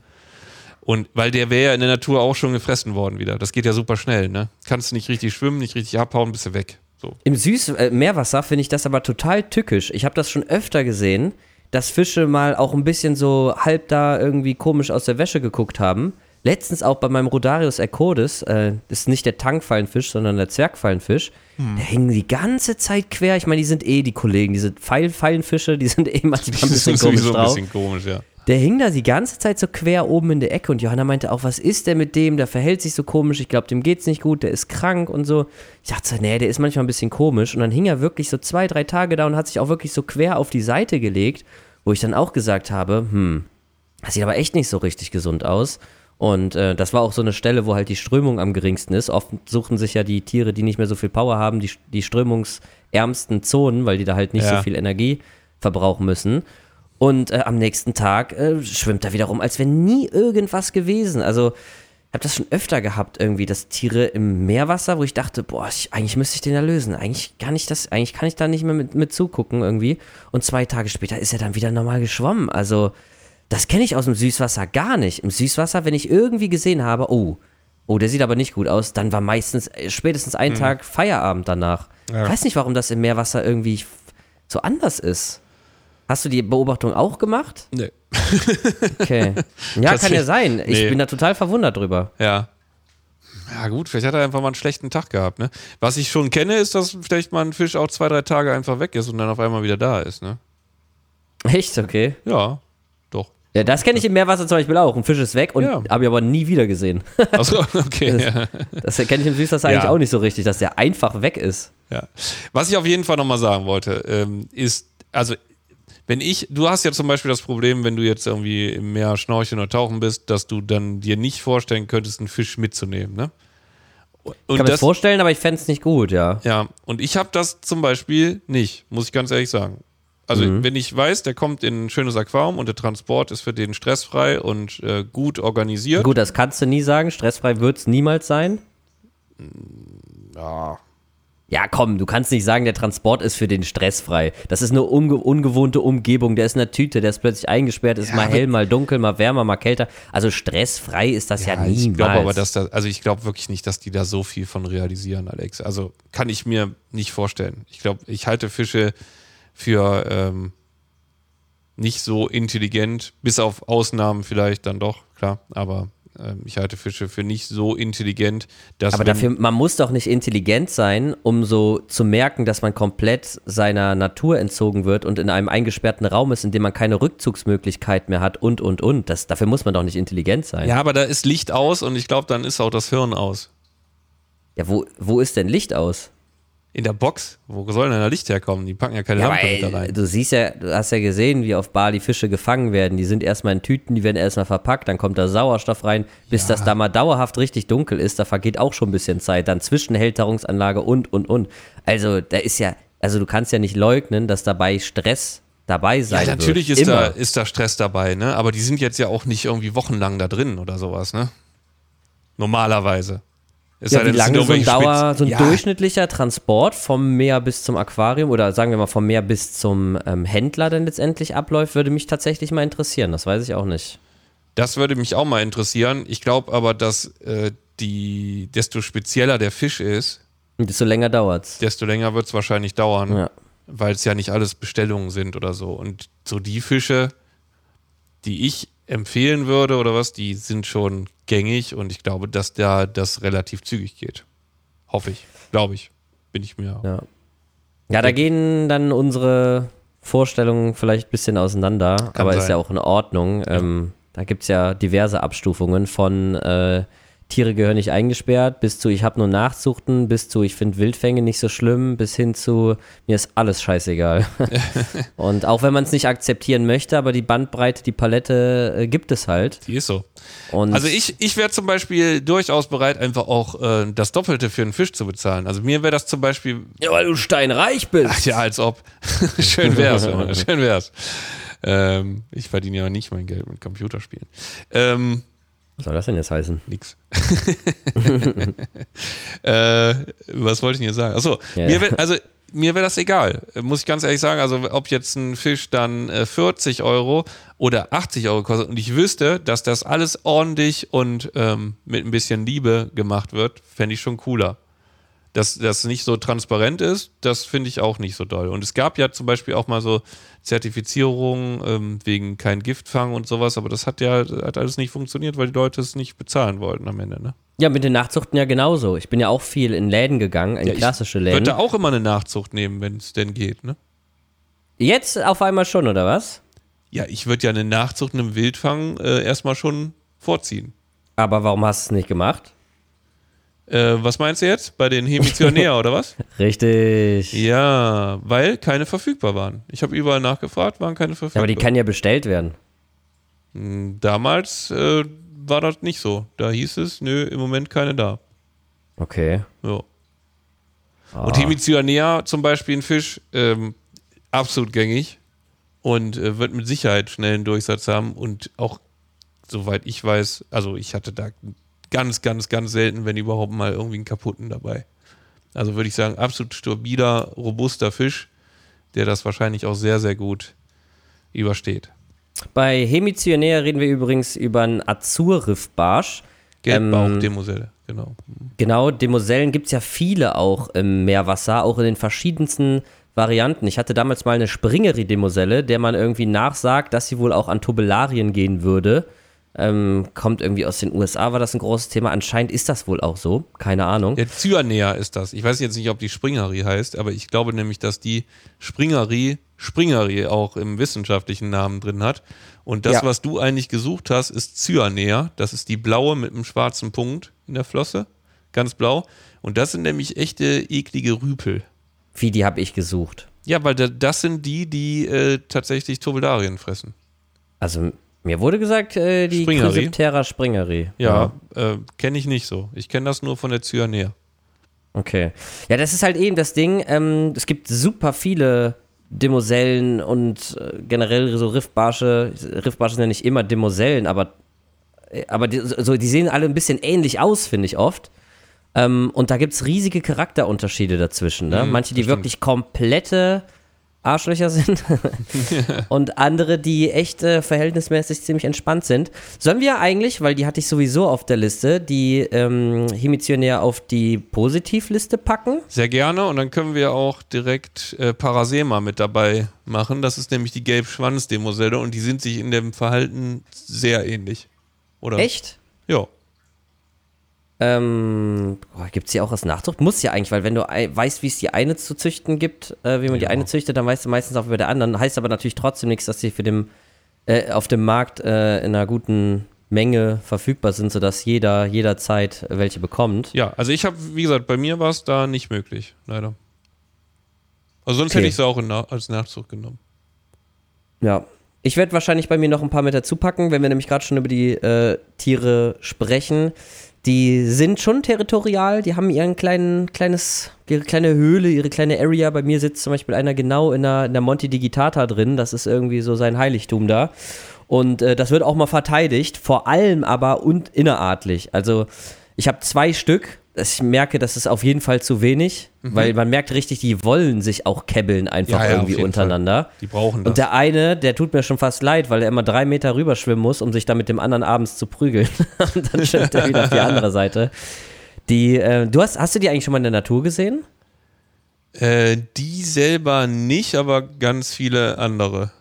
C: Und weil der wäre ja in der Natur auch schon gefressen worden wieder. Das geht ja super schnell, ne? Kannst du nicht richtig schwimmen, nicht richtig abhauen, bist du weg. So.
B: Im Süß äh, Meerwasser finde ich das aber total tückisch. Ich habe das schon öfter gesehen, dass Fische mal auch ein bisschen so halb da irgendwie komisch aus der Wäsche geguckt haben. Letztens auch bei meinem Rodarius ercodes, äh, ist nicht der Tankfallenfisch, sondern der Zwergfallenfisch.
C: Hm.
B: Der hängen die ganze Zeit quer. Ich meine, die sind eh die Kollegen, diese Pfeil Fallenfische, die sind eh manchmal ein bisschen komisch
C: sowieso ein
B: drauf.
C: bisschen komisch, ja.
B: Der hing da die ganze Zeit so quer oben in der Ecke und Johanna meinte auch, was ist der mit dem? Der verhält sich so komisch, ich glaube, dem geht's nicht gut, der ist krank und so. Ich dachte nee, der ist manchmal ein bisschen komisch. Und dann hing er wirklich so zwei, drei Tage da und hat sich auch wirklich so quer auf die Seite gelegt, wo ich dann auch gesagt habe, hm, das sieht aber echt nicht so richtig gesund aus. Und äh, das war auch so eine Stelle, wo halt die Strömung am geringsten ist. Oft suchen sich ja die Tiere, die nicht mehr so viel Power haben, die, die strömungsärmsten Zonen, weil die da halt nicht
C: Ja.
B: so viel Energie verbrauchen müssen. Und äh, am nächsten Tag äh, schwimmt er wieder rum, als wäre nie irgendwas gewesen. Also ich habe das schon öfter gehabt, irgendwie, dass Tiere im Meerwasser, wo ich dachte, boah, ich, eigentlich müsste ich den erlösen. Eigentlich kann ich das, eigentlich kann ich da nicht mehr mit, mit zugucken irgendwie. Und zwei Tage später ist er dann wieder normal geschwommen. Also, das kenne ich aus dem Süßwasser gar nicht. Im Süßwasser, wenn ich irgendwie gesehen habe, oh, oh, der sieht aber nicht gut aus, dann war meistens äh, spätestens ein Tag Feierabend danach.
C: Ja.
B: Ich weiß nicht, warum das im Meerwasser irgendwie so anders ist. Hast du die Beobachtung auch gemacht?
C: Nee.
B: Okay. Ja, kann ja sein. Ich
C: Nee.
B: bin da total verwundert drüber.
C: Ja. Ja, gut, vielleicht hat er einfach mal einen schlechten Tag gehabt, ne? Was ich schon kenne, ist, dass vielleicht mal ein Fisch auch zwei, drei Tage einfach weg ist und dann auf einmal wieder da ist, ne?
B: Echt? Okay.
C: Ja.
B: Ja, das kenne ich im Meerwasser zum Beispiel auch. Ein Fisch ist weg und
C: Ja.
B: habe ich aber nie wieder gesehen.
C: Achso, okay. ja.
B: Das kenne ich im Süßwasser
C: Ja.
B: eigentlich auch nicht so richtig, dass der einfach weg ist.
C: Ja. Was ich auf jeden Fall nochmal sagen wollte, ähm, ist, also, wenn ich, du hast ja zum Beispiel das Problem, wenn du jetzt irgendwie im Meer schnorcheln oder tauchen bist, dass du dann dir nicht vorstellen könntest, einen Fisch mitzunehmen, ne? Und
B: Ich kann mir das vorstellen, aber ich fände es nicht gut, ja.
C: Ja, und ich habe das zum Beispiel nicht, muss ich ganz ehrlich sagen. Also, wenn ich weiß, der kommt in ein schönes Aquarium und der Transport ist für den stressfrei und äh, gut organisiert.
B: Gut, das kannst du nie sagen. Stressfrei wird es niemals sein.
C: Ja.
B: Ja, komm, du kannst nicht sagen, der Transport ist für den stressfrei. Das ist eine unge ungewohnte Umgebung. Der ist in der Tüte, der ist plötzlich eingesperrt, ist mal
C: aber-
B: hell, mal dunkel, mal wärmer, mal kälter. Also stressfrei ist das ja, niemals.
C: ich glaube aber, dass da, also ich glaube wirklich nicht, dass die da so viel von realisieren, Alex. Also kann ich mir nicht vorstellen. Ich glaube, ich halte Fische für, ähm, nicht so intelligent, bis auf Ausnahmen vielleicht dann doch, klar, aber ähm, ich halte Fische für nicht so intelligent, dass.
B: Aber dafür, man muss doch nicht intelligent sein, um so zu merken, dass man komplett seiner Natur entzogen wird und in einem eingesperrten Raum ist, in dem man keine Rückzugsmöglichkeit mehr hat und, und, und. Das, dafür muss man doch nicht intelligent sein.
C: Ja, aber da ist Licht aus und ich glaube, dann ist auch das Hirn aus.
B: Ja, wo, wo ist denn Licht aus?
C: In der Box, wo soll denn da Licht herkommen? Die packen ja keine
B: Ja,
C: Lampe mit da rein.
B: du siehst ja, du hast ja gesehen, wie auf Bali Fische gefangen werden. Die sind erstmal in Tüten, die werden erstmal verpackt, dann kommt da Sauerstoff rein, bis das da mal dauerhaft richtig dunkel ist. Da vergeht auch schon ein bisschen Zeit. Dann Zwischenhälterungsanlage und, und, und. Also, da ist ja, also du kannst ja nicht leugnen, dass dabei Stress dabei sein
C: Ja,
B: wird.
C: natürlich ist da, ist da Stress dabei, ne? Aber die sind jetzt ja auch nicht irgendwie wochenlang da drin oder sowas, ne? Normalerweise. Es
B: Ja, wie
C: es
B: lange so ein, Dauer, so ein
C: ja,
B: durchschnittlicher Transport vom Meer bis zum Aquarium oder sagen wir mal vom Meer bis zum ähm, Händler dann letztendlich abläuft, würde mich tatsächlich mal interessieren. Das weiß ich auch nicht.
C: Das würde mich auch mal interessieren. Ich glaube aber, dass äh, die, desto spezieller der Fisch ist,
B: Und desto länger dauert's.
C: desto länger wird es wahrscheinlich dauern,
B: Ja.
C: weil es ja nicht alles Bestellungen sind oder so. Und so die Fische, die ich empfehlen würde oder was, die sind schon gängig und ich glaube, dass da das relativ zügig geht. Hoffe ich. Glaube ich. Bin ich mir.
B: Ja. Ja, da gehen dann unsere Vorstellungen vielleicht ein bisschen auseinander, aber ist
C: sein.
B: ja auch in Ordnung. Ähm, da gibt es ja diverse Abstufungen von äh, Tiere gehören nicht eingesperrt, bis zu ich habe nur Nachzuchten, bis zu ich finde Wildfänge nicht so schlimm, bis hin zu mir ist alles scheißegal. Und auch wenn man es nicht akzeptieren möchte, aber die Bandbreite, die Palette äh, gibt es halt.
C: Die ist so.
B: Und
C: Also ich, ich wäre zum Beispiel durchaus bereit, einfach auch äh, das Doppelte für einen Fisch zu bezahlen. Also mir wäre das zum Beispiel,
B: ja, weil du steinreich bist.
C: ach ja, als ob. schön wär's, schön wär's. Ähm, ich verdiene ja nicht mein Geld mit Computerspielen. Ähm,
B: Was soll das denn jetzt heißen?
C: nix. äh, was wollte ich denn jetzt sagen? Achso,
B: Ja,
C: mir wär, also mir wäre das egal, muss ich ganz ehrlich sagen. Also ob jetzt ein Fisch dann äh, 40 Euro oder 80 Euro kostet und ich wüsste, dass das alles ordentlich und ähm, mit ein bisschen Liebe gemacht wird, fände ich schon cooler. Dass das nicht so transparent ist, das finde ich auch nicht so doll. Und es gab ja zum Beispiel auch mal so Zertifizierungen ähm, wegen kein Giftfang und sowas, aber das hat ja hat alles nicht funktioniert, weil die Leute es nicht bezahlen wollten am Ende. Ne?
B: Ja, mit den Nachzuchten ja genauso. Ich bin ja auch viel in Läden gegangen, in
C: Ja, ich
B: klassische
C: Würde
B: Läden.
C: auch immer eine Nachzucht nehmen, wenn es denn geht. Ne?
B: Jetzt auf einmal schon, oder was?
C: Ja, ich würde ja eine Nachzucht einem Wildfang äh, erstmal schon vorziehen.
B: Aber warum hast du es nicht gemacht?
C: Äh, was meinst du jetzt? Bei den Hemitionea oder was?
B: Richtig.
C: Ja, weil keine verfügbar waren. Ich habe überall nachgefragt, waren keine
B: Ja,
C: verfügbar.
B: aber die kann ja bestellt werden.
C: Damals äh, war das nicht so. Da hieß es, nö, im Moment keine da.
B: Okay.
C: Ja.
B: Ah.
C: Und Hemicyanea zum Beispiel ein Fisch, ähm, absolut gängig und äh, wird mit Sicherheit schnell einen Durchsatz haben und auch, soweit ich weiß, also ich hatte da ganz, ganz, ganz selten, wenn überhaupt mal irgendwie einen kaputten dabei. Also würde ich sagen, absolut stabiler, robuster Fisch, der das wahrscheinlich auch sehr, sehr gut übersteht.
B: Bei Hemicyanea reden wir übrigens über einen Azurriffbarsch.
C: Gelbbauch,
B: Ähm,
C: Demoselle, genau.
B: Genau, Demosellen gibt es ja viele auch im Meerwasser, auch in den verschiedensten Varianten. Ich hatte damals mal eine Springeri-Demoselle, der man irgendwie nachsagt, dass sie wohl auch an Tobelarien gehen würde. Ähm, kommt irgendwie aus den USA, war das ein großes Thema. Anscheinend ist das wohl auch so. Keine Ahnung.
C: Der Cyanea ist das. Ich weiß jetzt nicht, ob die Springeri heißt, aber ich glaube nämlich, dass die Springeri Springeri auch im wissenschaftlichen Namen drin hat. Und das,
B: Ja.
C: was du eigentlich gesucht hast, ist Cyanea. Das ist die blaue mit einem schwarzen Punkt in der Flosse. Ganz blau. Und das sind nämlich echte eklige Rüpel.
B: Wie die habe ich gesucht.
C: Ja, weil da, das sind die, die äh, tatsächlich Turbelarien fressen.
B: Also mir wurde gesagt, äh, die
C: Springeri?
B: Chrysiptera springeri.
C: Ja, Äh, kenne ich nicht so. Ich kenne das nur von der Cyanea.
B: Okay. Ja, das ist halt eben das Ding. Ähm, es gibt super viele Demosellen und äh, generell so Riffbarsche. Riffbarsche sind ja nicht immer Demosellen, aber, äh, aber die, so, die sehen alle ein bisschen ähnlich aus, finde ich oft. Ähm, und da gibt es riesige Charakterunterschiede dazwischen. Ne?
C: Mhm,
B: Manche, die wirklich komplette Arschlöcher sind und andere, die echt äh, verhältnismäßig ziemlich entspannt sind. Sollen wir eigentlich, weil die hatte ich sowieso auf der Liste, die ähm, Hemitionär auf die Positivliste packen?
C: Sehr gerne und dann können wir auch direkt äh, Parasema mit dabei machen. Das ist nämlich die Gelbschwanz-Demoselle und die sind sich in dem Verhalten sehr ähnlich. Oder?
B: Echt?
C: Ja.
B: Ähm, gibt es hier auch als Nachzucht? Muss ja eigentlich, weil wenn du ei- weißt, wie es die eine zu züchten gibt, äh, wie man die
C: Ja.
B: eine züchtet, dann weißt du meistens auch über der anderen. Heißt aber natürlich trotzdem nichts, dass sie für dem, äh, auf dem Markt äh, in einer guten Menge verfügbar sind, sodass jeder jederzeit welche bekommt.
C: Ja, also ich habe, wie gesagt, bei mir war es da nicht möglich, leider. Also sonst
B: Okay.
C: hätte ich sie auch Na- als Nachzug genommen.
B: Ja. Ich werde wahrscheinlich bei mir noch ein paar mit dazu packen, wenn wir nämlich gerade schon über die äh, Tiere sprechen. Die sind schon territorial, die haben ihren kleinen, kleines, ihre kleine Höhle, ihre kleine Area. Bei mir sitzt zum Beispiel einer genau in der, in der Monte Digitata drin. Das ist irgendwie so sein Heiligtum da. Und äh, das wird auch mal verteidigt, vor allem aber und innerartlich. Also ich habe zwei Stück. Ich merke, das ist auf jeden Fall zu wenig, weil man merkt richtig, die wollen sich auch kebbeln einfach
C: Mhm. Ja, ja,
B: irgendwie
C: jeden Fall.
B: untereinander.
C: Die brauchen das.
B: Und der eine, der tut mir schon fast leid, weil er immer drei Meter rüberschwimmen muss, um sich dann mit dem anderen abends zu prügeln. Und dann schwimmt er wieder auf die andere Seite. Die, äh, du hast, hast du die eigentlich schon mal in der Natur gesehen?
C: Äh, die selber nicht, aber ganz viele andere.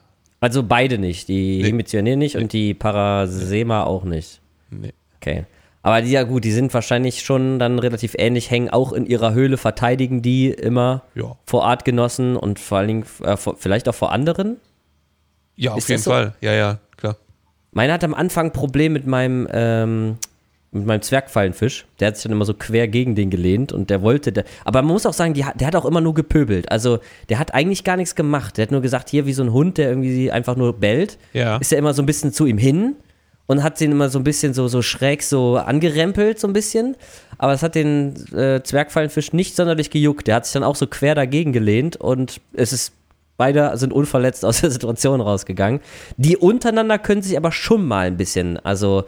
B: Also beide nicht. Die
C: Nee.
B: Hemitionär nicht und die Parasema auch nicht.
C: Nee.
B: Okay. Aber die ja gut, die sind wahrscheinlich schon dann relativ ähnlich, hängen auch in ihrer Höhle, verteidigen die immer
C: Ja.
B: vor Artgenossen und vor allen Dingen äh, vor, vielleicht auch vor anderen.
C: Ja, auf
B: Ist
C: jeden
B: so?
C: Fall. Ja, ja, klar.
B: Meiner hat am Anfang ein Problem mit meinem, ähm, mit meinem Zwergfallenfisch. Der hat sich dann immer so quer gegen den gelehnt und der wollte, der, aber man muss auch sagen, die, der hat auch immer nur gepöbelt. Also der hat eigentlich gar nichts gemacht. Der hat nur gesagt, hier wie so ein Hund, der irgendwie einfach nur bellt,
C: Ja.
B: ist er immer so ein bisschen zu ihm hin und hat den immer so ein bisschen so, so schräg so angerempelt, so ein bisschen. Aber es hat den äh, Zwergfallenfisch nicht sonderlich gejuckt. Der hat sich dann auch so quer dagegen gelehnt und es ist Beide sind unverletzt aus der Situation rausgegangen. Die untereinander können sich aber schon mal ein bisschen, also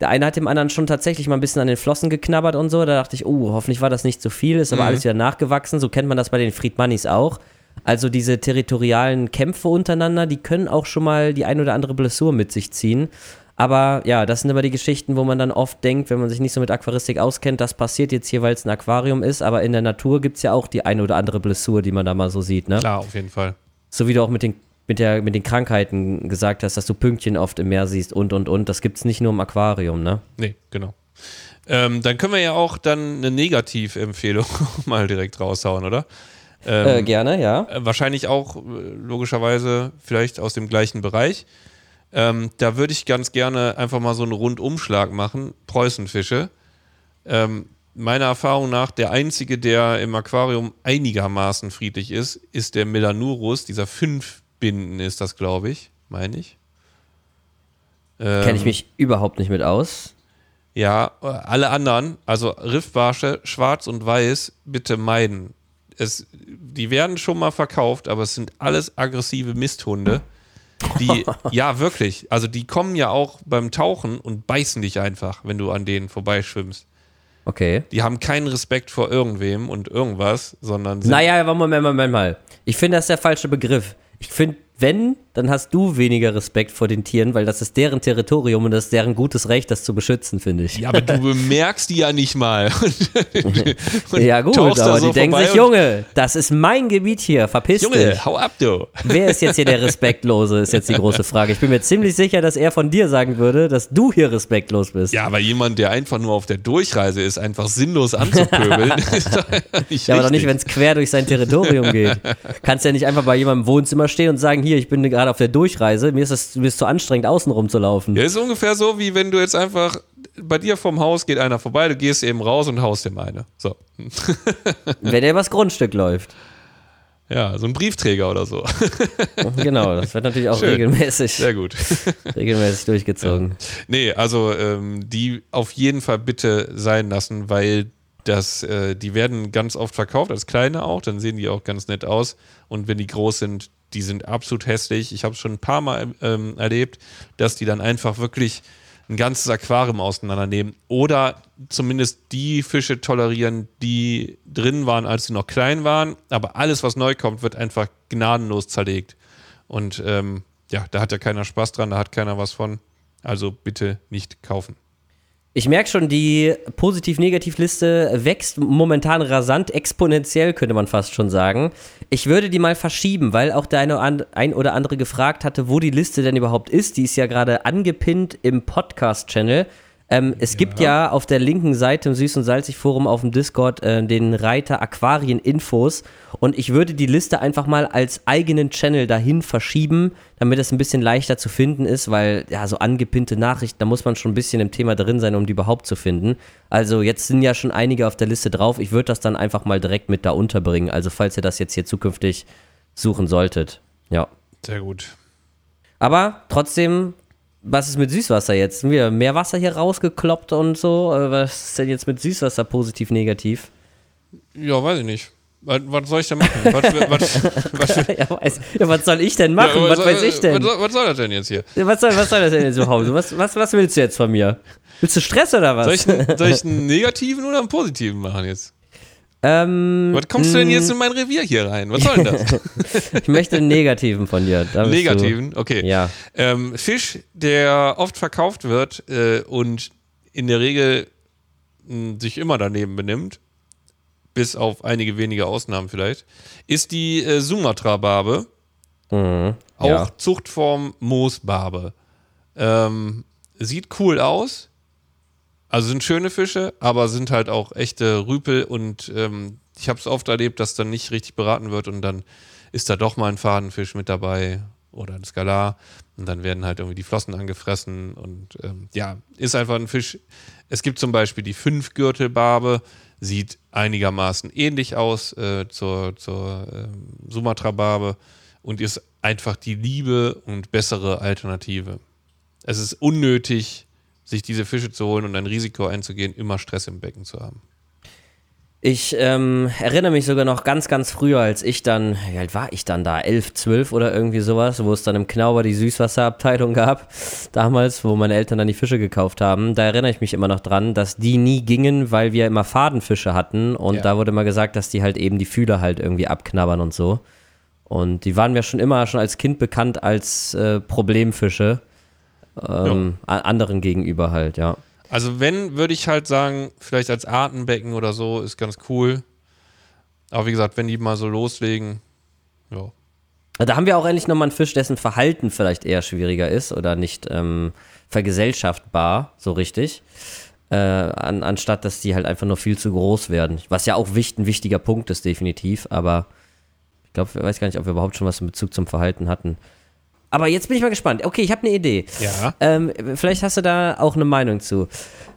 B: der eine hat dem anderen schon tatsächlich mal ein bisschen an den Flossen geknabbert und so. Da dachte ich, oh, hoffentlich war das nicht zu viel, ist aber alles wieder nachgewachsen. So kennt man das bei den Friedmannis auch. Also diese territorialen Kämpfe untereinander, die können auch schon mal die ein oder andere Blessur mit sich ziehen. Aber ja, das sind immer die Geschichten, wo man dann oft denkt, wenn man sich nicht so mit Aquaristik auskennt, das passiert jetzt hier, weil es ein Aquarium ist. Aber in der Natur gibt es ja auch die eine oder andere Blessur, die man da mal so sieht. Ne?
C: Klar, auf jeden Fall.
B: So wie du auch mit den, mit, der, mit den Krankheiten gesagt hast, dass du Pünktchen oft im Meer siehst und und und. Das gibt es nicht nur im Aquarium, ne?
C: Nee, genau. Ähm, dann können wir ja auch dann eine Negativempfehlung mal direkt raushauen, oder? Ähm,
B: Äh, gerne, ja.
C: äh, wahrscheinlich auch äh, logischerweise vielleicht aus dem gleichen Bereich. Ähm, da würde ich ganz gerne einfach mal so einen Rundumschlag machen. Preußenfische. Ähm, meiner Erfahrung nach, der einzige, der im Aquarium einigermaßen friedlich ist, ist der Melanurus. Dieser fünf Binden ist das, glaube ich, meine ich.
B: Kenne ich
C: Ähm,
B: mich überhaupt nicht mit aus.
C: Ja, alle anderen, also Riffbarsche, schwarz und weiß, bitte meiden. Es, die werden schon mal verkauft, aber es sind alles aggressive Misthunde. Die, ja, wirklich. Also die kommen ja auch beim Tauchen und beißen dich einfach, wenn du an denen vorbeischwimmst.
B: Okay.
C: Die haben keinen Respekt vor irgendwem und irgendwas, sondern sind
B: Naja, Moment, Moment, Moment mal. Ich finde, das ist der falsche Begriff. Ich finde, wenn, dann hast du weniger Respekt vor den Tieren, weil das ist deren Territorium und das ist deren gutes Recht, das zu beschützen, finde ich.
C: Ja, aber du bemerkst die ja nicht mal.
B: Ja, gut, aber
C: so
B: die denken sich, Junge, das ist mein Gebiet hier, verpiss dich.
C: Junge, hau ab, du.
B: Wer ist jetzt hier der Respektlose, ist jetzt die große Frage. Ich bin mir ziemlich sicher, dass er von dir sagen würde, dass du hier respektlos bist.
C: Ja, aber jemand, der einfach nur auf der Durchreise ist, einfach sinnlos anzupöbeln, ist doch nicht
B: Ja, aber doch nicht, wenn es quer durch sein Territorium geht. Kannst ja nicht einfach bei jemandem im Wohnzimmer stehen und sagen, hier, ich bin gerade auf der Durchreise, mir ist es mir ist zu anstrengend, außen rum zu laufen.
C: Ja, ist ungefähr so, wie wenn du jetzt einfach, bei dir vom Haus geht einer vorbei, du gehst eben raus und haust dem eine. So.
B: Wenn er übers Grundstück läuft.
C: Ja, so ein Briefträger oder so.
B: Genau, das wird natürlich auch
C: Schön.
B: regelmäßig,
C: Sehr gut.
B: regelmäßig durchgezogen.
C: Nee, also ähm, die auf jeden Fall bitte sein lassen, weil das, äh, die werden ganz oft verkauft, als kleine auch, dann sehen die auch ganz nett aus. Und wenn die groß sind, die sind absolut hässlich. Ich habe es schon ein paar Mal ähm, erlebt, dass die dann einfach wirklich ein ganzes Aquarium auseinandernehmen oder zumindest die Fische tolerieren, die drin waren, als sie noch klein waren. Aber alles, was neu kommt, wird einfach gnadenlos zerlegt. Und ähm, ja, da hat ja keiner Spaß dran, da hat keiner was von. Also bitte nicht kaufen.
B: Ich merke schon, die Positiv-Negativ-Liste wächst momentan rasant, exponentiell, könnte man fast schon sagen. Ich würde die mal verschieben, weil auch der eine ein oder andere gefragt hatte, wo die Liste denn überhaupt ist. Die ist ja gerade angepinnt im Podcast-Channel. Ähm, es ja. gibt ja auf der linken Seite im Süß- und Salzig-Forum auf dem Discord äh, den Reiter Aquarien-Infos und ich würde die Liste einfach mal als eigenen Channel dahin verschieben, damit es ein bisschen leichter zu finden ist, weil ja, so angepinnte Nachrichten, da muss man schon ein bisschen im Thema drin sein, um die überhaupt zu finden. Also jetzt sind ja schon einige auf der Liste drauf. Ich würde das dann einfach mal direkt mit da unterbringen. Also falls ihr das jetzt hier zukünftig suchen solltet. Ja.
C: Sehr gut.
B: Aber trotzdem was ist mit Süßwasser jetzt? Wieder mehr Wasser hier rausgekloppt und so. Äh, was ist denn jetzt mit Süßwasser positiv, negativ?
C: Ja, weiß ich nicht. Was, was soll ich denn machen? Was, was,
B: ja, weiß, ja, was, soll ich denn machen? Ja, was, weiß ich denn?
C: Was, soll das denn jetzt hier?
B: Was soll, was soll das denn jetzt überhaupt? Was, was, was willst du jetzt von mir? Willst du Stress oder was?
C: Soll ich, einen, soll ich einen negativen oder einen positiven machen jetzt?
B: Ähm,
C: was kommst du denn jetzt in mein Revier hier rein? Was soll denn das?
B: ich möchte einen negativen von dir.
C: Negativen? Du, okay.
B: Ja.
C: Ähm, Fisch, der oft verkauft wird äh, und in der Regel mh, sich immer daneben benimmt, bis auf einige wenige Ausnahmen vielleicht, ist die äh, Sumatra-Barbe.
B: Mhm,
C: auch ja. Zuchtform Moosbarbe. Ähm, sieht cool aus, also sind schöne Fische, aber sind halt auch echte Rüpel und ähm, ich habe es oft erlebt, dass dann nicht richtig beraten wird und dann ist da doch mal ein Fadenfisch mit dabei oder ein Skalar und dann werden halt irgendwie die Flossen angefressen und ähm, ja, ist einfach ein Fisch. Es gibt zum Beispiel die Fünfgürtelbarbe, sieht einigermaßen ähnlich aus äh, zur, zur ähm, Sumatra-Barbe und ist einfach die liebe und bessere Alternative. Es ist unnötig, sich diese Fische zu holen und ein Risiko einzugehen, immer Stress im Becken zu haben.
B: Ich ähm, erinnere mich sogar noch ganz, ganz früher, als ich dann, wie alt war ich dann da? 11, 12 oder irgendwie sowas, wo es dann im Knauber die Süßwasserabteilung gab, damals, wo meine Eltern dann die Fische gekauft haben. Da erinnere ich mich immer noch dran, dass die nie gingen, weil wir immer Fadenfische hatten und ja. da wurde immer gesagt, dass die halt eben die Fühler halt irgendwie abknabbern und so. Und die waren mir schon immer schon als Kind bekannt als äh, Problemfische ähm, ja. anderen gegenüber halt, ja.
C: Also wenn, würde ich halt sagen, vielleicht als Artenbecken oder so ist ganz cool. Aber wie gesagt, wenn die mal so loslegen, ja.
B: Da haben wir auch endlich nochmal einen Fisch, dessen Verhalten vielleicht eher schwieriger ist oder nicht ähm, vergesellschaftbar, so richtig. Äh, an, anstatt dass die halt einfach nur viel zu groß werden. Was ja auch wichtig, ein wichtiger Punkt ist, definitiv, aber ich glaube, ich weiß gar nicht, ob wir überhaupt schon was in Bezug zum Verhalten hatten. Aber jetzt bin ich mal gespannt. Okay, ich habe eine Idee.
C: Ja.
B: Ähm, vielleicht hast du da auch eine Meinung zu.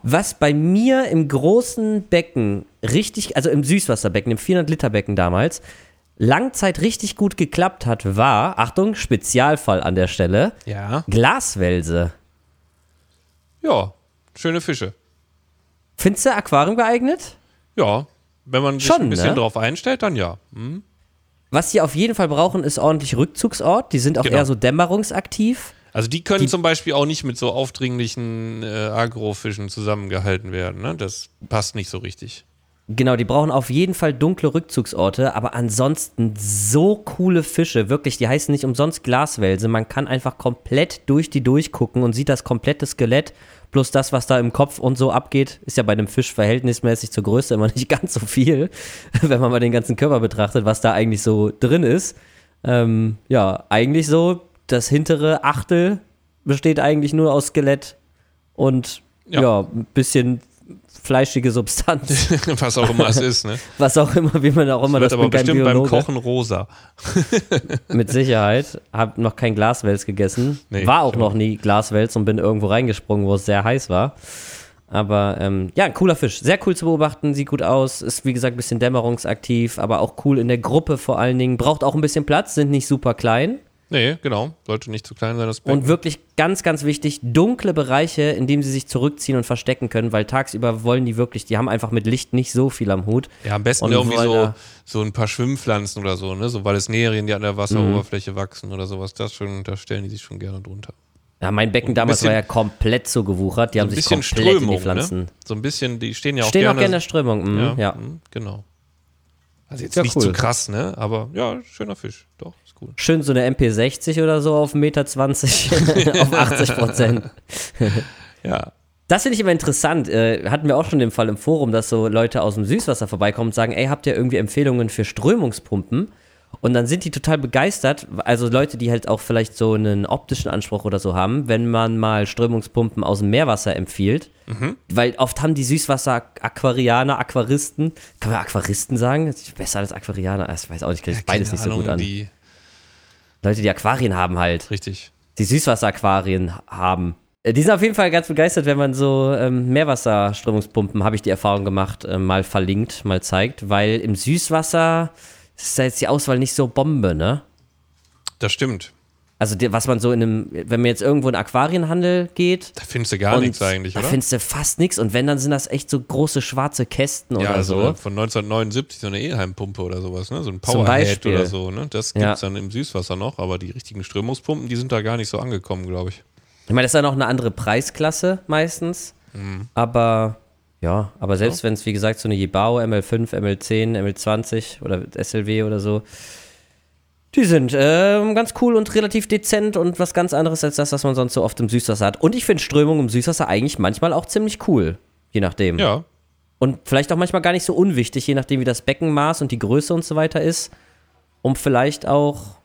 B: Was bei mir im großen Becken richtig, also im Süßwasserbecken, im 400-Liter-Becken damals, Langzeit richtig gut geklappt hat, war, Achtung, Spezialfall an der Stelle,
C: ja.
B: Glaswälse.
C: Ja, schöne Fische.
B: Findest du Aquarium geeignet?
C: Ja, wenn man sich Schon, ein bisschen ne? drauf einstellt, dann ja. Hm.
B: Was sie auf jeden Fall brauchen, ist ordentlich Rückzugsort. Die sind auch genau. eher so dämmerungsaktiv.
C: Also die können die, zum Beispiel auch nicht mit so aufdringlichen äh, Agrofischen zusammengehalten werden. Ne? Das passt nicht so richtig.
B: Genau, die brauchen auf jeden Fall dunkle Rückzugsorte, aber ansonsten so coole Fische. Wirklich, die heißen nicht umsonst Glaswälse. Man kann einfach komplett durch die durchgucken und sieht das komplette Skelett Plus das, was da im Kopf und so abgeht, ist ja bei einem Fisch verhältnismäßig zur Größe immer nicht ganz so viel, wenn man mal den ganzen Körper betrachtet, was da eigentlich so drin ist. Ähm, ja, eigentlich so, das hintere Achtel besteht eigentlich nur aus Skelett und ja, ja ein bisschen fleischige Substanz.
C: Was auch immer es ist, ne?
B: Was auch immer, wie man auch immer
C: das, das aber bestimmt beim Kochen rosa.
B: Mit Sicherheit. Hab noch kein Glaswels gegessen. Nee, war auch noch nie Glaswels und bin irgendwo reingesprungen, wo es sehr heiß war. Aber ähm, ja, cooler Fisch. Sehr cool zu beobachten, sieht gut aus. Ist wie gesagt ein bisschen dämmerungsaktiv, aber auch cool in der Gruppe vor allen Dingen. Braucht auch ein bisschen Platz, sind nicht super klein.
C: Nee, genau. Sollte nicht zu klein sein, das
B: Becken. Und wirklich ganz, ganz wichtig, dunkle Bereiche, in denen sie sich zurückziehen und verstecken können, weil tagsüber wollen die wirklich, die haben einfach mit Licht nicht so viel am Hut.
C: Ja, am besten irgendwie so, so ein paar Schwimmpflanzen oder so, ne? So Valesnerien, die an der Wasseroberfläche mhm. wachsen oder sowas. Das schon, da stellen die sich schon gerne drunter.
B: Ja, mein Becken damals
C: bisschen-
B: war ja komplett so gewuchert. Die haben
C: ein
B: sich
C: bisschen
B: komplett in die
C: Strömung,
B: Pflanzen.
C: ne? So ein bisschen, die stehen ja auch
B: Stehen
C: gerne.
B: auch gerne in der Strömung. Mhm, ja.
C: ja, mhm, genau. Also jetzt
B: Ja,
C: nicht
B: cool.
C: zu krass, ne? Aber ja, schöner Fisch. Doch, cool.
B: Schön so eine MP60 oder so auf 1,20 Meter auf 80 Prozent.
C: Ja.
B: Das finde ich immer interessant. Äh, hatten wir auch schon den Fall im Forum, dass so Leute aus dem Süßwasser vorbeikommen und sagen, ey, habt ihr irgendwie Empfehlungen für Strömungspumpen? Und dann sind die total begeistert, also Leute, die halt auch vielleicht so einen optischen Anspruch oder so haben, wenn man mal Strömungspumpen aus dem Meerwasser empfiehlt. Weil oft haben die Süßwasser-Aquarianer, Aquaristen, kann man Aquaristen sagen? Besser als Aquarianer, ich weiß auch nicht, ich beides
C: Keine
B: nicht so gut an.
C: Die,
B: Leute, die Aquarien haben halt
C: richtig.
B: die Süßwasseraquarien haben. Äh, Die sind auf jeden Fall ganz begeistert, wenn man so ähm, Meerwasserströmungspumpen, habe ich die Erfahrung gemacht, äh, mal verlinkt, mal zeigt, weil im Süßwasser ist da jetzt die Auswahl nicht so Bombe, ne?
C: Das stimmt.
B: Also was man so in einem, wenn man jetzt irgendwo in einen Aquarienhandel geht,
C: Da findest du gar nichts eigentlich,
B: da
C: oder?
B: findest du fast nichts und wenn, dann sind das echt so große schwarze Kästen
C: ja,
B: oder
C: also
B: so.
C: von 1979 so eine Elheimpumpe oder sowas, ne? So ein Powerhead oder so, ne? Das
B: Ja.
C: gibt's dann im Süßwasser noch, aber die richtigen Strömungspumpen, die sind da gar nicht so angekommen, glaube ich.
B: Ich meine, das ist dann auch eine andere Preisklasse meistens.
C: Mhm.
B: Aber ja, aber selbst wenn es, wie gesagt, so eine Jibao, ML5, ML10, ML20 oder SLW oder so, die sind ähm, ganz cool und relativ dezent und was ganz anderes als das, was man sonst so oft im Süßwasser hat. Und ich finde Strömung im Süßwasser eigentlich manchmal auch ziemlich cool. Je nachdem.
C: Ja,
B: Und vielleicht auch manchmal gar nicht so unwichtig, je nachdem, wie das Beckenmaß und die Größe und so weiter ist. Um vielleicht auch,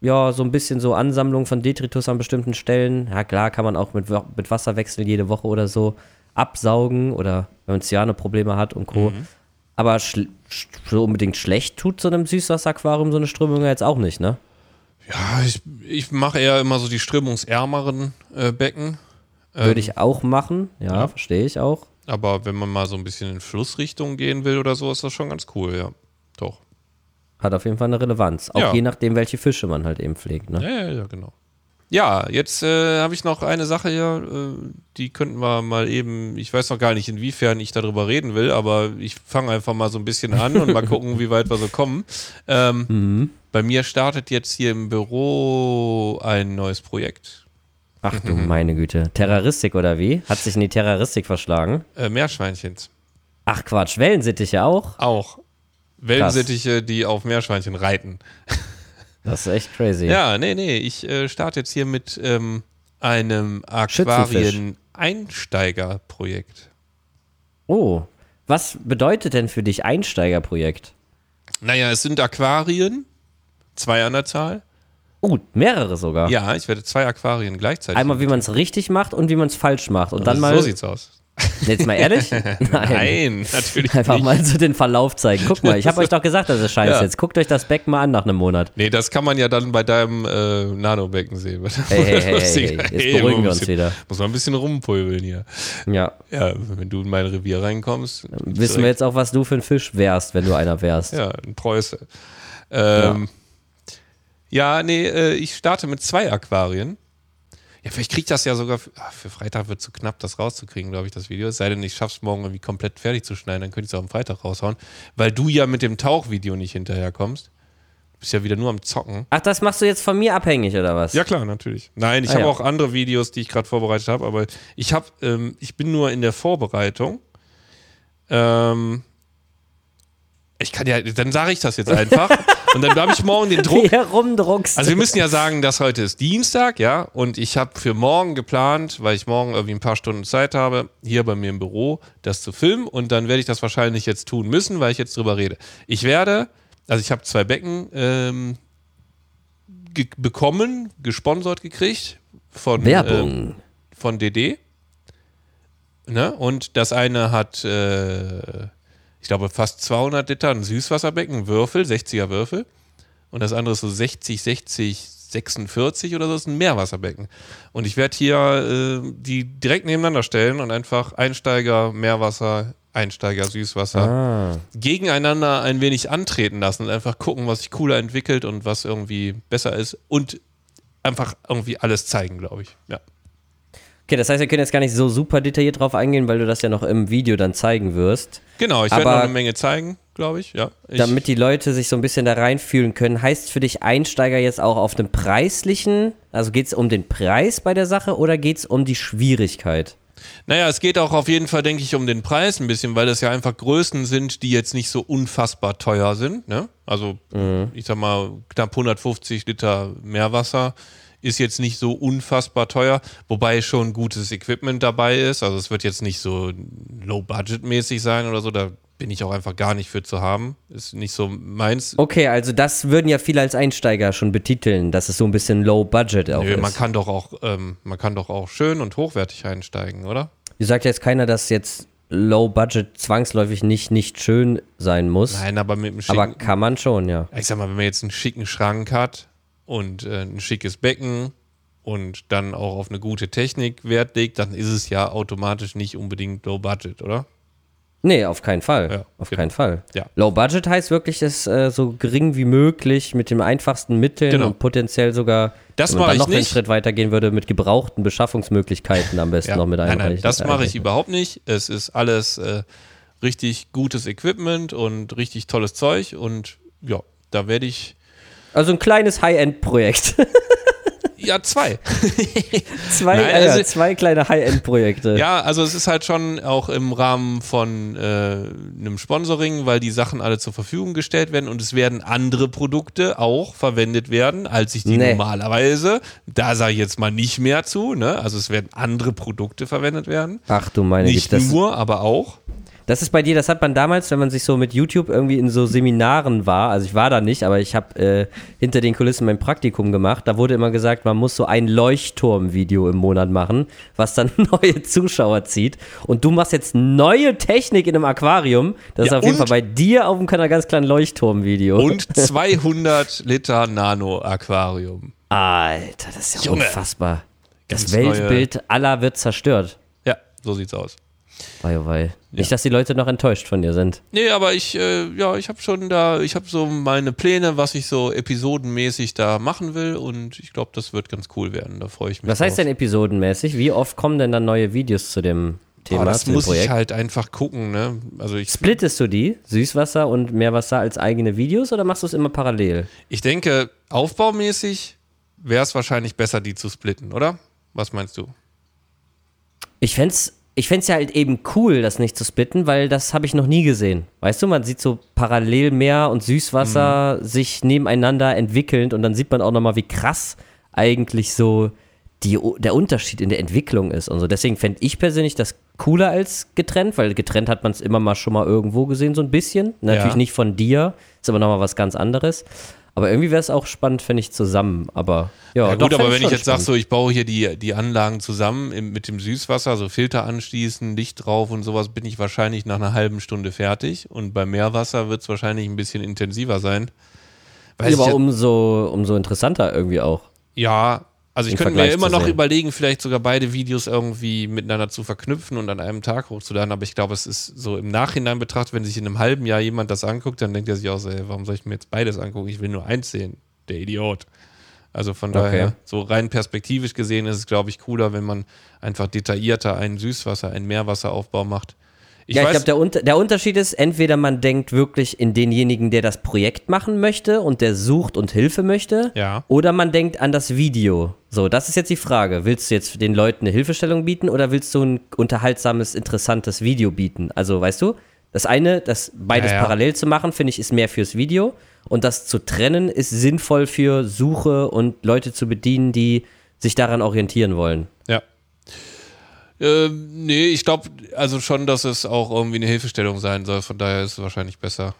B: ja, so ein bisschen so Ansammlung von Detritus an bestimmten Stellen. Ja, klar, kann man auch mit, mit Wasserwechsel jede Woche oder so absaugen oder wenn man Cyanoprobleme hat und Co. Aber so unbedingt schlecht tut so einem Süßwasseraquarium so eine Strömung ja jetzt auch nicht, ne?
C: ja ich, ich mache eher immer so die strömungsärmeren äh, Becken.
B: Würde ich auch machen, ja,
C: ja.
B: verstehe ich auch.
C: Aber wenn man mal so ein bisschen in Flussrichtung gehen will oder so, ist das schon ganz cool, ja. Doch.
B: Hat auf jeden Fall eine Relevanz. Auch
C: Ja.
B: je nachdem, welche Fische man halt eben pflegt, ne?
C: Ja, ja, ja, genau. Ja, jetzt äh, habe ich noch eine Sache hier, äh, die könnten wir mal eben, ich weiß noch gar nicht, inwiefern ich darüber reden will, aber ich fange einfach mal so ein bisschen an und mal gucken, wie weit wir so kommen. Ähm, Bei mir startet jetzt hier im Büro ein neues Projekt.
B: Ach du meine Güte. Terroristik oder wie? Hat sich in die Terroristik verschlagen?
C: Äh, Meerschweinchens.
B: Ach Quatsch, Wellensittiche auch?
C: Auch. Wellensittiche, die auf Meerschweinchen reiten.
B: Das ist echt crazy.
C: Ja, nee, nee, ich äh, starte jetzt hier mit ähm, einem. Aquarien-Einsteigerprojekt.
B: Oh, was bedeutet denn für dich Einsteigerprojekt?
C: Naja, es sind Aquarien, zwei an der Zahl.
B: Oh, mehrere sogar.
C: Ja, ich werde zwei Aquarien gleichzeitig.
B: Einmal, wie man es richtig macht und wie man es falsch macht. Und dann
C: Also,
B: mal.
C: So sieht's aus.
B: Jetzt mal ehrlich? Nein.
C: Nein, natürlich
B: Einfach
C: nicht.
B: mal so den Verlauf zeigen. Guck mal, ich habe euch doch gesagt, das ist scheiße.
C: Ja.
B: Jetzt guckt euch das Becken mal an nach einem Monat.
C: Nee, das kann man ja dann bei deinem äh, Nanobecken sehen.
B: Hey, hey, hey, hey. Jetzt beruhigen wir uns wieder.
C: Muss man ein bisschen rumpulveln hier.
B: Ja.
C: Ja, wenn du in mein Revier reinkommst.
B: Wissen wir jetzt auch, was du für ein Fisch wärst, wenn du einer wärst.
C: Ja, ein Preuße. Ähm, ja. nee, äh, ich starte mit zwei Aquarien. Ja, vielleicht krieg ich das ja sogar. Für, ach, für Freitag wird zu knapp, das rauszukriegen, glaube ich, das Video. Es sei denn, ich schaff's morgen irgendwie komplett fertig zu schneiden, dann könnte ich es auch am Freitag raushauen. Weil du ja mit dem Tauchvideo nicht hinterherkommst. Du bist ja wieder nur am Zocken.
B: Ach, das machst du jetzt von mir abhängig, oder was?
C: Ja, klar, natürlich. Nein, ich
B: Ah,
C: habe
B: ja.
C: auch andere Videos, die ich gerade vorbereitet habe, aber ich habe, ähm, ich bin nur in der Vorbereitung. Ähm, ich kann ja, dann sage ich das jetzt einfach. und dann habe ich morgen den Druck.
B: Wie herumdruckst.
C: Also wir müssen ja sagen, dass heute ist Dienstag, ja, und ich habe für morgen geplant, weil ich morgen irgendwie ein paar Stunden Zeit habe, hier bei mir im Büro das zu filmen und dann werde ich das wahrscheinlich jetzt tun müssen, weil ich jetzt drüber rede. Ich werde, also ich habe zwei Becken ähm, ge bekommen, gesponsert gekriegt von
B: Werbung.
C: ähm, von DD. Ne? Und das eine hat, äh, ich glaube, fast 200 Liter ein Süßwasserbecken, Würfel, 60er Würfel. Und das andere ist so 60, 60, 46 oder so, ist ein Meerwasserbecken. Und ich werde hier äh, die direkt nebeneinander stellen und einfach Einsteiger, Meerwasser, Einsteiger, Süßwasser
B: ah.
C: gegeneinander ein wenig antreten lassen und einfach gucken, was sich cooler entwickelt und was irgendwie besser ist und einfach irgendwie alles zeigen, glaube ich. Ja.
B: Okay, das heißt, wir können jetzt gar nicht so super detailliert drauf eingehen, weil du das ja noch im Video dann zeigen wirst.
C: Genau, ich werde noch eine Menge zeigen, glaube ich. Ja, ich,
B: Damit die Leute sich so ein bisschen da reinfühlen können, heißt für dich Einsteiger jetzt auch auf dem preislichen, also geht es um den Preis bei der Sache oder geht es um die Schwierigkeit?
C: Naja, es geht auch auf jeden Fall, denke ich, um den Preis ein bisschen, weil das ja einfach Größen sind, die jetzt nicht so unfassbar teuer sind. Ne? Also, ich sag mal, knapp 150 Liter Meerwasser ist jetzt nicht so unfassbar teuer, wobei schon gutes Equipment dabei ist. Also, es wird jetzt nicht so low-budget-mäßig sein oder so. Da bin ich auch einfach gar nicht für zu haben. Ist nicht so meins.
B: Okay, also das würden ja viele als Einsteiger schon betiteln, dass es so ein bisschen low budget auch
C: Nö,
B: ist.
C: man kann doch auch, ähm, man kann doch auch schön und hochwertig einsteigen, oder?
B: Wie sagt jetzt keiner, dass jetzt low budget zwangsläufig nicht nicht schön sein muss,
C: Nein, aber mit einem schicken,
B: aber kann man schon, ja.
C: ich sag mal, wenn man jetzt einen schicken Schrank hat und äh, ein schickes Becken und dann auch auf eine gute Technik Wert legt, dann ist es ja automatisch nicht unbedingt low budget, oder?
B: Nee, auf keinen Fall.
C: Ja,
B: auf
C: genau.
B: keinen Fall.
C: Ja.
B: Low Budget heißt wirklich, es äh, so gering wie möglich mit den einfachsten Mitteln
C: Genau.
B: und potenziell sogar,
C: Das
B: wenn man dann noch einen
C: nicht.
B: Schritt weiter gehen würde, mit gebrauchten Beschaffungsmöglichkeiten am besten
C: Ja.
B: noch mit
C: nein,
B: einreichen.
C: nein, das mache ich überhaupt nicht. Es ist alles äh, richtig gutes Equipment und richtig tolles Zeug und ja, da werde ich
B: Also ein kleines High-End-Projekt.
C: ja zwei.
B: zwei,
C: Nein,
B: äh, ja,
C: also-
B: zwei kleine High-End-Projekte.
C: Ja, also es ist halt schon auch im Rahmen von äh, einem Sponsoring, weil die Sachen alle zur Verfügung gestellt werden und es werden andere Produkte auch verwendet werden, als ich die
B: Nee.
C: normalerweise. Da sage ich jetzt mal nicht mehr zu, ne? Also es werden andere Produkte verwendet werden.
B: Ach du meine
C: Nicht
B: Güte, das,
C: nur, aber auch.
B: Das ist bei dir, das hat man damals, wenn man sich so mit YouTube irgendwie in so Seminaren war, also ich war da nicht, aber ich habe äh, hinter den Kulissen mein Praktikum gemacht, da wurde immer gesagt, man muss so ein Leuchtturm-Video im Monat machen, was dann neue Zuschauer zieht. Und du machst jetzt neue Technik in einem Aquarium, das
C: Ja,
B: ist auf jeden Fall bei dir auf dem Kanal ganz kleinen Leuchtturm-Video.
C: Und 200 Liter Nano-Aquarium.
B: Alter, das ist ja
C: Junge.
B: unfassbar. Das
C: Ganz neue-
B: Weltbild aller wird zerstört.
C: Ja, so sieht's aus.
B: Wei, oh wei. Nicht, dass die Leute noch enttäuscht von dir sind.
C: Nee, aber ich, äh, ja, ich habe schon da, ich habe so meine Pläne, was ich so episodenmäßig da machen will und ich glaube, das wird ganz cool werden. Da freue ich mich
B: Was heißt
C: drauf.
B: denn episodenmäßig? Wie oft kommen denn dann neue Videos zu dem Thema,
C: Oh, das muss
B: Projekt?
C: ich halt einfach gucken, ne? Also ich,
B: Splittest du die, Süßwasser und Meerwasser als eigene Videos oder machst du es immer parallel?
C: ich denke, aufbaumäßig wäre es wahrscheinlich besser, die zu splitten, oder? Was meinst du?
B: Ich fänd's, ich fänd's ja halt eben cool, das nicht zu splitten, weil das habe ich noch nie gesehen. Weißt du, man sieht so parallel Meer und Süßwasser sich nebeneinander entwickelnd und dann sieht man auch nochmal, wie krass eigentlich so die, der Unterschied in der Entwicklung ist und so. Deswegen fände ich persönlich das cooler als getrennt, weil getrennt hat man es immer mal schon mal irgendwo gesehen, so ein bisschen. Natürlich
C: Ja.
B: nicht von dir, ist aber nochmal was ganz anderes. Aber irgendwie wäre es auch spannend, fände ich zusammen. Aber ja,
C: Ja,
B: doch,
C: gut, aber
B: fänd
C: wenn ich jetzt sage, so ich baue hier die, die Anlagen zusammen im, mit dem Süßwasser, so Filter anschließen, Licht drauf und sowas, bin ich wahrscheinlich nach einer halben Stunde fertig. Und beim Meerwasser wird es wahrscheinlich ein bisschen intensiver sein. Weiß
B: aber
C: ich,
B: umso, umso interessanter irgendwie auch.
C: ja, also ich könnte mir
B: Vergleich
C: immer
B: zu
C: noch
B: sehen.
C: überlegen, vielleicht sogar beide Videos irgendwie miteinander zu verknüpfen und an einem Tag hochzuladen, aber ich glaube, es ist so im Nachhinein betrachtet, wenn sich in einem halben Jahr jemand das anguckt, dann denkt er sich auch so, ey, warum soll ich mir jetzt beides angucken? Ich will nur eins sehen, der Idiot. Also von daher, so rein perspektivisch gesehen ist es, glaube ich, cooler, wenn man einfach detaillierter einen Süßwasser-, einen Meerwasseraufbau macht. Ich
B: ja, ich glaube, der, der Unterschied ist, entweder man denkt wirklich in denjenigen, der das Projekt machen möchte und der sucht und Hilfe möchte,
C: Ja.
B: oder man denkt an das Video. So, das ist jetzt die Frage. Willst du jetzt den Leuten eine Hilfestellung bieten oder willst du ein unterhaltsames, interessantes Video bieten? Also, weißt du, das eine, das beides
C: Ja, ja.
B: parallel zu machen, finde ich, ist mehr fürs Video. Und das zu trennen, ist sinnvoll für Suche und Leute zu bedienen, die sich daran orientieren wollen.
C: Ja. Ähm, nee, ich glaube also schon, dass es auch irgendwie eine Hilfestellung sein soll. Von daher ist es wahrscheinlich besser,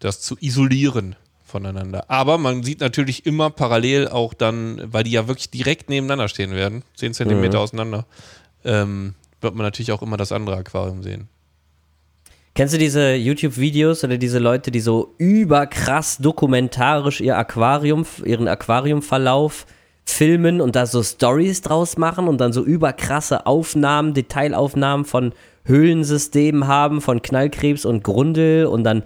C: das zu isolieren voneinander. Aber man sieht natürlich immer parallel auch dann, weil die ja wirklich direkt nebeneinander stehen werden, 10 Zentimeter auseinander, ähm, wird man natürlich auch immer das andere Aquarium sehen.
B: Kennst du diese YouTube-Videos oder diese Leute, die so überkrass dokumentarisch ihr Aquarium, ihren Aquariumverlauf filmen und da so Stories draus machen und dann so überkrasse Aufnahmen, Detailaufnahmen von Höhlensystemen haben, von Knallkrebs und Grundel und dann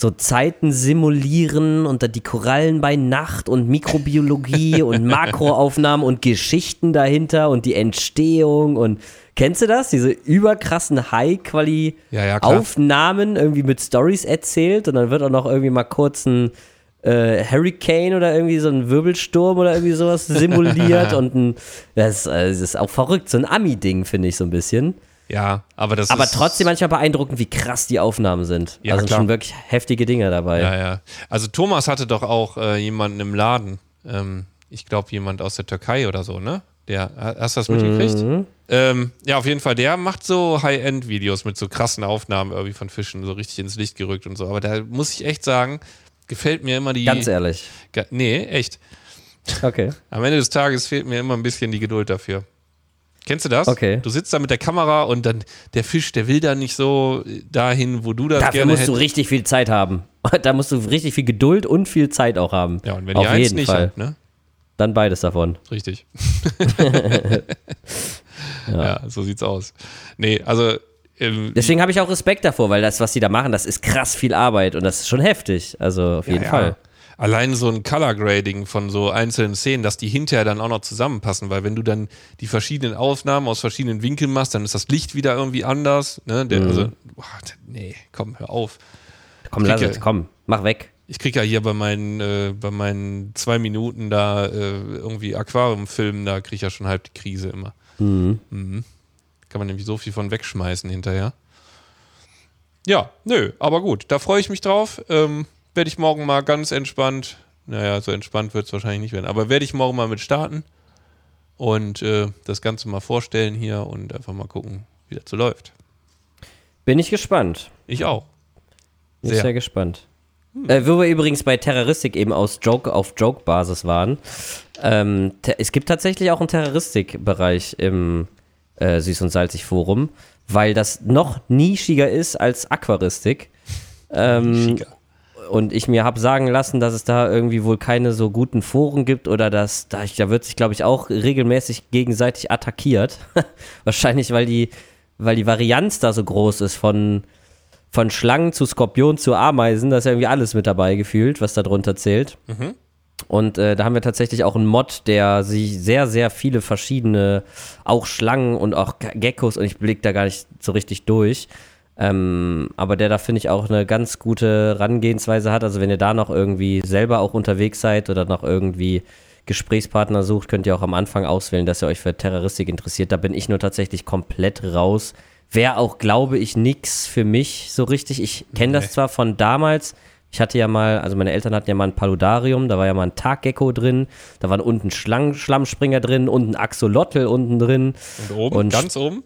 B: so Zeiten simulieren und dann die Korallen bei Nacht und Mikrobiologie und Makroaufnahmen und Geschichten dahinter und die Entstehung und kennst du das? Diese überkrassen High-Quali-Aufnahmen
C: Ja, ja,
B: irgendwie mit Stories erzählt und dann wird auch noch irgendwie mal kurz ein äh, Hurricane oder irgendwie so ein Wirbelsturm oder irgendwie sowas simuliert und ein, das, äh, das ist auch verrückt, so ein Ami-Ding finde ich so ein bisschen.
C: Ja, aber das
B: Aber
C: ist.
B: trotzdem manchmal beeindruckend, wie krass die Aufnahmen sind.
C: Ja,
B: also
C: klar.
B: schon wirklich heftige Dinge dabei.
C: Ja, ja. Also Thomas hatte doch auch äh, jemanden im Laden. Ähm, ich glaube, jemand aus der Türkei oder so, ne? Der, hast du das mitgekriegt?
B: Mhm.
C: Ähm, ja, auf jeden Fall. Der macht so High-End-Videos mit so krassen Aufnahmen irgendwie von Fischen, so richtig ins Licht gerückt und so. Aber da muss ich echt sagen, gefällt mir immer die.
B: Ganz ehrlich.
C: Ga- Nee, echt.
B: Okay.
C: Am Ende des Tages fehlt mir immer ein bisschen die Geduld dafür. Kennst du das?
B: Okay.
C: Du sitzt da mit der Kamera und dann der Fisch, der will da nicht so dahin, wo du das
B: Dafür
C: gerne
B: musst du
C: hättest.
B: richtig viel Zeit haben. Da musst du richtig viel Geduld und viel Zeit auch haben.
C: Ja, und wenn
B: Auf
C: ihr eins nicht habt, ne?
B: Dann beides davon.
C: Richtig. ja. so sieht's aus. Nee, also ähm,
B: Deswegen habe ich auch Respekt davor, weil das, was die da machen, das ist krass viel Arbeit und das ist schon heftig. Also auf jeden
C: ja,
B: Fall.
C: Allein so ein Color Grading von so einzelnen Szenen, dass die hinterher dann auch noch zusammenpassen, weil wenn du dann die verschiedenen Aufnahmen aus verschiedenen Winkeln machst, dann ist das Licht wieder irgendwie anders. Ne? Der,
B: Mhm.
C: Also, boah, nee, komm, hör auf.
B: Komm, lass es, komm, mach weg.
C: Ich krieg ja hier bei meinen, äh, bei meinen zwei Minuten da äh, irgendwie Aquariumfilmen, da krieg ich ja schon halb die Krise immer. Mhm. Kann man nämlich so viel von wegschmeißen hinterher. Ja, nö, aber gut, da freue ich mich drauf. Ähm, werde ich morgen mal ganz entspannt, naja, so entspannt wird es wahrscheinlich nicht werden, aber werde ich morgen mal mit starten und äh, das Ganze mal vorstellen hier und einfach mal gucken, wie das so läuft.
B: Bin ich gespannt.
C: Ich auch.
B: Bin ich
C: Sehr.
B: sehr gespannt. Äh, wo wir übrigens bei Terroristik eben aus Joke auf Joke-Basis waren. Ähm, es gibt tatsächlich auch einen Terroristik-Bereich im äh, Süß- und Salzig-Forum, weil das noch nischiger ist als Aquaristik. Ähm, und ich mir habe sagen lassen, dass es da irgendwie wohl keine so guten Foren gibt oder dass da, da wird sich, glaube ich, auch regelmäßig gegenseitig attackiert. Wahrscheinlich, weil die, weil die Varianz da so groß ist von, von Schlangen zu Skorpion zu Ameisen. Da ist ja irgendwie alles mit dabei gefühlt, was da drunter zählt. Und äh, da haben wir tatsächlich auch einen Mod, der sich sehr, sehr viele verschiedene, auch Schlangen und auch Ge- Geckos, und ich blick da gar nicht so richtig durch. Ähm, aber der da finde ich auch eine ganz gute Herangehensweise hat. Also wenn ihr da noch irgendwie selber auch unterwegs seid oder noch irgendwie Gesprächspartner sucht, könnt ihr auch am Anfang auswählen, dass ihr euch für Terroristik interessiert. Da bin ich nur tatsächlich komplett raus. Wäre auch, glaube ich, nix für mich so richtig. Ich kenne das zwar von damals. Ich hatte ja mal, also meine Eltern hatten ja mal ein Paludarium, da war ja mal ein Taggecko drin, da waren unten Schlang Schlammspringer drin und ein Axolotl unten drin.
C: Und oben,
B: Und-
C: ganz oben?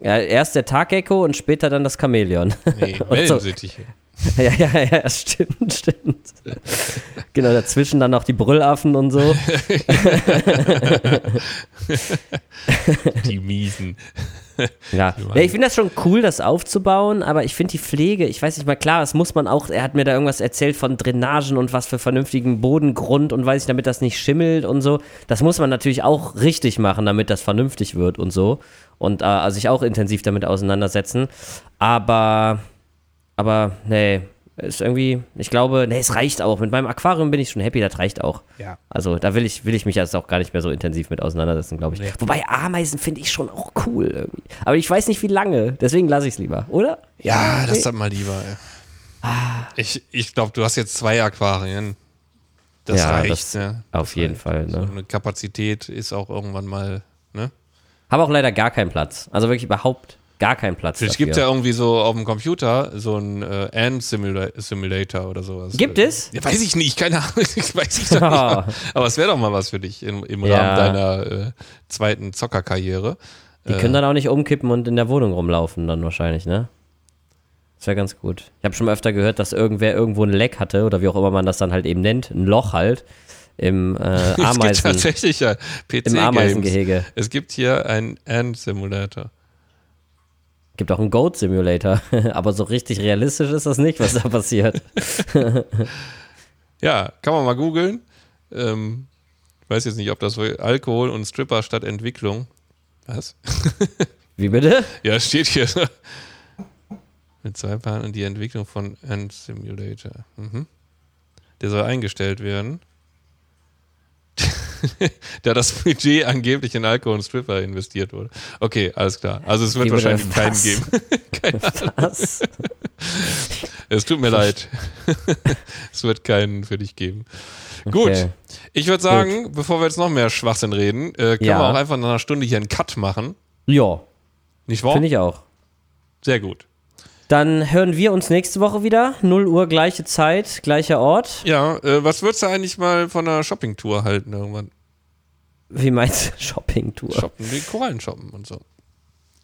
B: Ja, erst der Taggecko und später dann das Chamäleon.
C: Nee,
B: so.
C: Wellensittiche.
B: ja, ja, ja, ja, stimmt, stimmt. genau, dazwischen dann noch die Brüllaffen und so.
C: Die Miesen.
B: Ja, ja ich finde das schon cool, das aufzubauen, aber ich finde die Pflege, ich weiß nicht mal, klar, das muss man auch, er hat mir da irgendwas erzählt von Drainagen und was für vernünftigen Bodengrund und weiß ich, damit das nicht schimmelt und so. Das muss man natürlich auch richtig machen, damit das vernünftig wird und so. Und äh, also sich auch intensiv damit auseinandersetzen. Aber, aber, nee, ist irgendwie, ich glaube, nee, es reicht auch. Mit meinem Aquarium bin ich schon happy, das reicht auch.
C: Ja.
B: Also da will ich, will ich mich jetzt auch gar nicht mehr so intensiv mit auseinandersetzen, glaube ich. Wobei Ameisen finde ich schon auch cool irgendwie. Aber ich weiß nicht, wie lange. Deswegen lasse ich es lieber, oder?
C: Ja, das dann mal lieber. Ey. Ich, ich glaube, du hast jetzt zwei Aquarien. Das
B: Ja,
C: reicht.
B: das
C: ne?
B: auf
C: Das
B: jeden
C: reicht.
B: Fall,
C: So
B: ne?
C: eine Kapazität ist auch irgendwann mal. Ne?
B: Habe auch leider gar keinen Platz. Also wirklich überhaupt gar keinen Platz.
C: Vielleicht gibt es ja irgendwie so auf dem Computer so einen äh, Ant Simula Simulator oder sowas.
B: Gibt es?
C: Ja, weiß ich nicht, keine Ahnung. Ich weiß ich doch nicht. Aber es wäre doch mal was für dich im, im
B: Ja.
C: Rahmen deiner äh, zweiten Zockerkarriere.
B: Die können dann auch nicht umkippen und in der Wohnung rumlaufen, dann wahrscheinlich, ne? Das wäre ganz gut. Ich habe schon mal öfter gehört, dass irgendwer irgendwo ein Leck hatte oder wie auch immer man das dann halt eben nennt, ein Loch halt im äh,
C: Es gibt
B: Ameisen,
C: tatsächlich ja PC
B: im Ameisengehege.
C: Es gibt hier einen Ant Simulator.
B: Gibt auch einen Goat Simulator, aber so richtig realistisch ist das nicht, was da passiert.
C: Ja, kann man mal googeln. Ähm, ich weiß jetzt nicht, ob das Alkohol und Stripper statt Entwicklung. Was?
B: Wie bitte?
C: Ja, steht hier. Mit zwei Partnern die Entwicklung von End Simulator. Mhm. Der soll eingestellt werden. da das Budget angeblich in Alkohol und Stripper investiert wurde. Okay, alles klar. Also es wird wahrscheinlich keinen geben. Keine.
B: Was?
C: Es tut mir leid. es wird keinen für dich geben. Gut.
B: Okay.
C: Ich würde sagen, bevor wir jetzt noch mehr Schwachsinn reden, äh, können
B: Ja.
C: wir auch einfach nach einer Stunde hier einen Cut machen.
B: Ja,
C: Nicht wahr?
B: finde ich auch.
C: Sehr gut.
B: Dann hören wir uns nächste Woche wieder. 0 Uhr, gleiche Zeit, gleicher Ort.
C: Ja, äh, was würdest du eigentlich mal von einer Shoppingtour halten irgendwann?
B: Wie meinst du? Shopping-Tour?
C: Shoppen, die Korallen shoppen und so.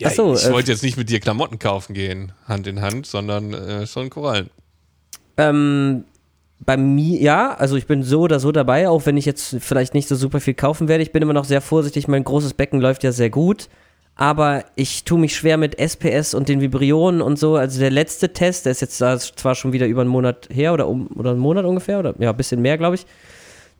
B: Ach so,
C: ich
B: äh,
C: wollte jetzt nicht mit dir Klamotten kaufen gehen, Hand in Hand, sondern äh, schon Korallen.
B: Ähm, bei mir, ja, also ich bin so oder so dabei, auch wenn ich jetzt vielleicht nicht so super viel kaufen werde. Ich bin immer noch sehr vorsichtig. Mein großes Becken läuft ja sehr gut. Aber ich tue mich schwer mit SPS und den Vibrionen und so. Also der letzte Test, der ist jetzt da zwar schon wieder über einen Monat her oder, um, oder einen Monat ungefähr oder ja, ein bisschen mehr, glaube ich.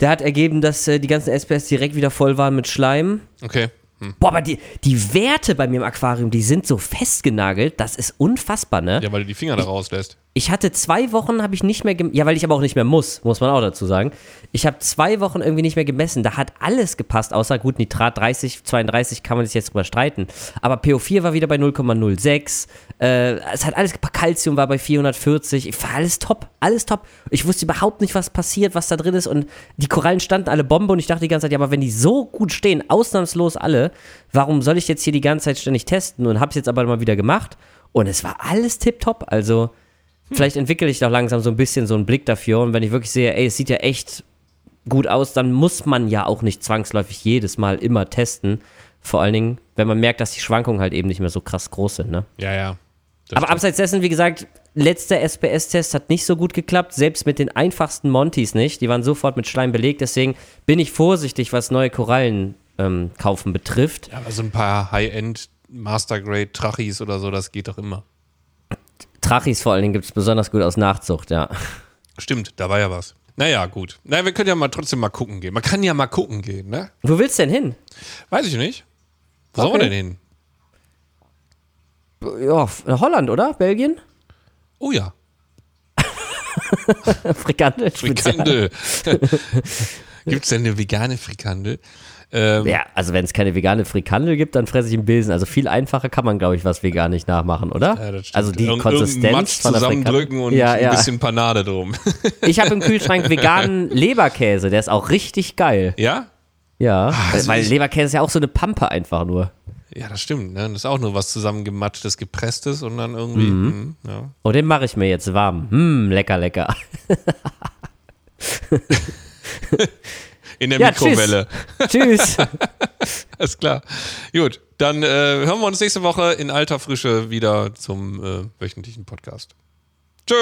B: Der hat ergeben, dass äh, die ganzen SPS direkt wieder voll waren mit Schleim.
C: Okay. Hm.
B: Boah, aber die, die Werte bei mir im Aquarium, die sind so festgenagelt, das ist unfassbar, ne?
C: Ja, weil du die Finger da rauslässt.
B: Ich hatte zwei Wochen, habe ich nicht mehr gemessen. Ja, weil ich aber auch nicht mehr muss, muss man auch dazu sagen. Ich habe zwei Wochen irgendwie nicht mehr gemessen. Da hat alles gepasst, außer gut Nitrat 30, 32 kann man sich jetzt drüber streiten. Aber PO4 war wieder bei 0,06. Äh, es hat alles gepasst. Calcium war bei 440. War alles top, alles top. Ich wusste überhaupt nicht, was passiert, was da drin ist. Und die Korallen standen alle Bombe. Und ich dachte die ganze Zeit, ja, aber wenn die so gut stehen, ausnahmslos alle, warum soll ich jetzt hier die ganze Zeit ständig testen? Und habe es jetzt aber mal wieder gemacht. Und es war alles tipptopp. Also. Vielleicht entwickle ich doch langsam so ein bisschen so einen Blick dafür. Und wenn ich wirklich sehe, ey, es sieht ja echt gut aus, dann muss man ja auch nicht zwangsläufig jedes Mal immer testen. Vor allen Dingen, wenn man merkt, dass die Schwankungen halt eben nicht mehr so krass groß sind. Ne?
C: Ja, ja.
B: Aber
C: stimmt.
B: abseits dessen, wie gesagt, letzter SPS-Test hat nicht so gut geklappt, selbst mit den einfachsten Montys nicht. Die waren sofort mit Schleim belegt, deswegen bin ich vorsichtig, was neue Korallen ähm, kaufen betrifft.
C: ja, aber so ein paar High-End Master-Grade Trachis oder so, das geht doch immer.
B: Trachis vor allen Dingen gibt es besonders gut aus Nachzucht, ja.
C: Stimmt, da war ja was. Naja, gut. Na, wir können ja mal trotzdem mal gucken gehen. Man kann ja mal gucken gehen, ne?
B: Wo willst du denn hin?
C: Weiß ich nicht. Wo sollen wir
B: Okay.
C: denn hin?
B: Ja, Holland, oder? Belgien?
C: Oh ja,
B: Frikandel.
C: Frikandel. Gibt es denn eine vegane Frikandel? Ähm,
B: Ja, also wenn es keine vegane Frikandel gibt, dann fresse ich einen Bilsen. Also viel einfacher kann man, glaube ich, was vegan nicht nachmachen, oder?
C: ja, das stimmt.
B: also die
C: irgendeinen
B: Konsistenz
C: Matsch
B: von der Frikandel.
C: zusammendrücken und
B: ja,
C: ein
B: ja.
C: bisschen Panade drum.
B: Ich habe im Kühlschrank veganen Leberkäse, der ist auch richtig geil.
C: ja?
B: Ja,
C: also
B: weil Leberkäse ist ja auch so eine Pampe einfach nur.
C: Ja, das stimmt. Ne? Das ist auch nur was zusammengematschtes, gepresstes und dann irgendwie.
B: Mhm.
C: mh, ja.
B: Oh, den mache ich mir jetzt warm. Hm, lecker, lecker.
C: In der
B: Ja, tschüss.
C: Mikrowelle.
B: Tschüss.
C: Alles klar. Gut, dann äh, hören wir uns nächste Woche in alter Frische wieder zum äh, wöchentlichen Podcast. Tschö.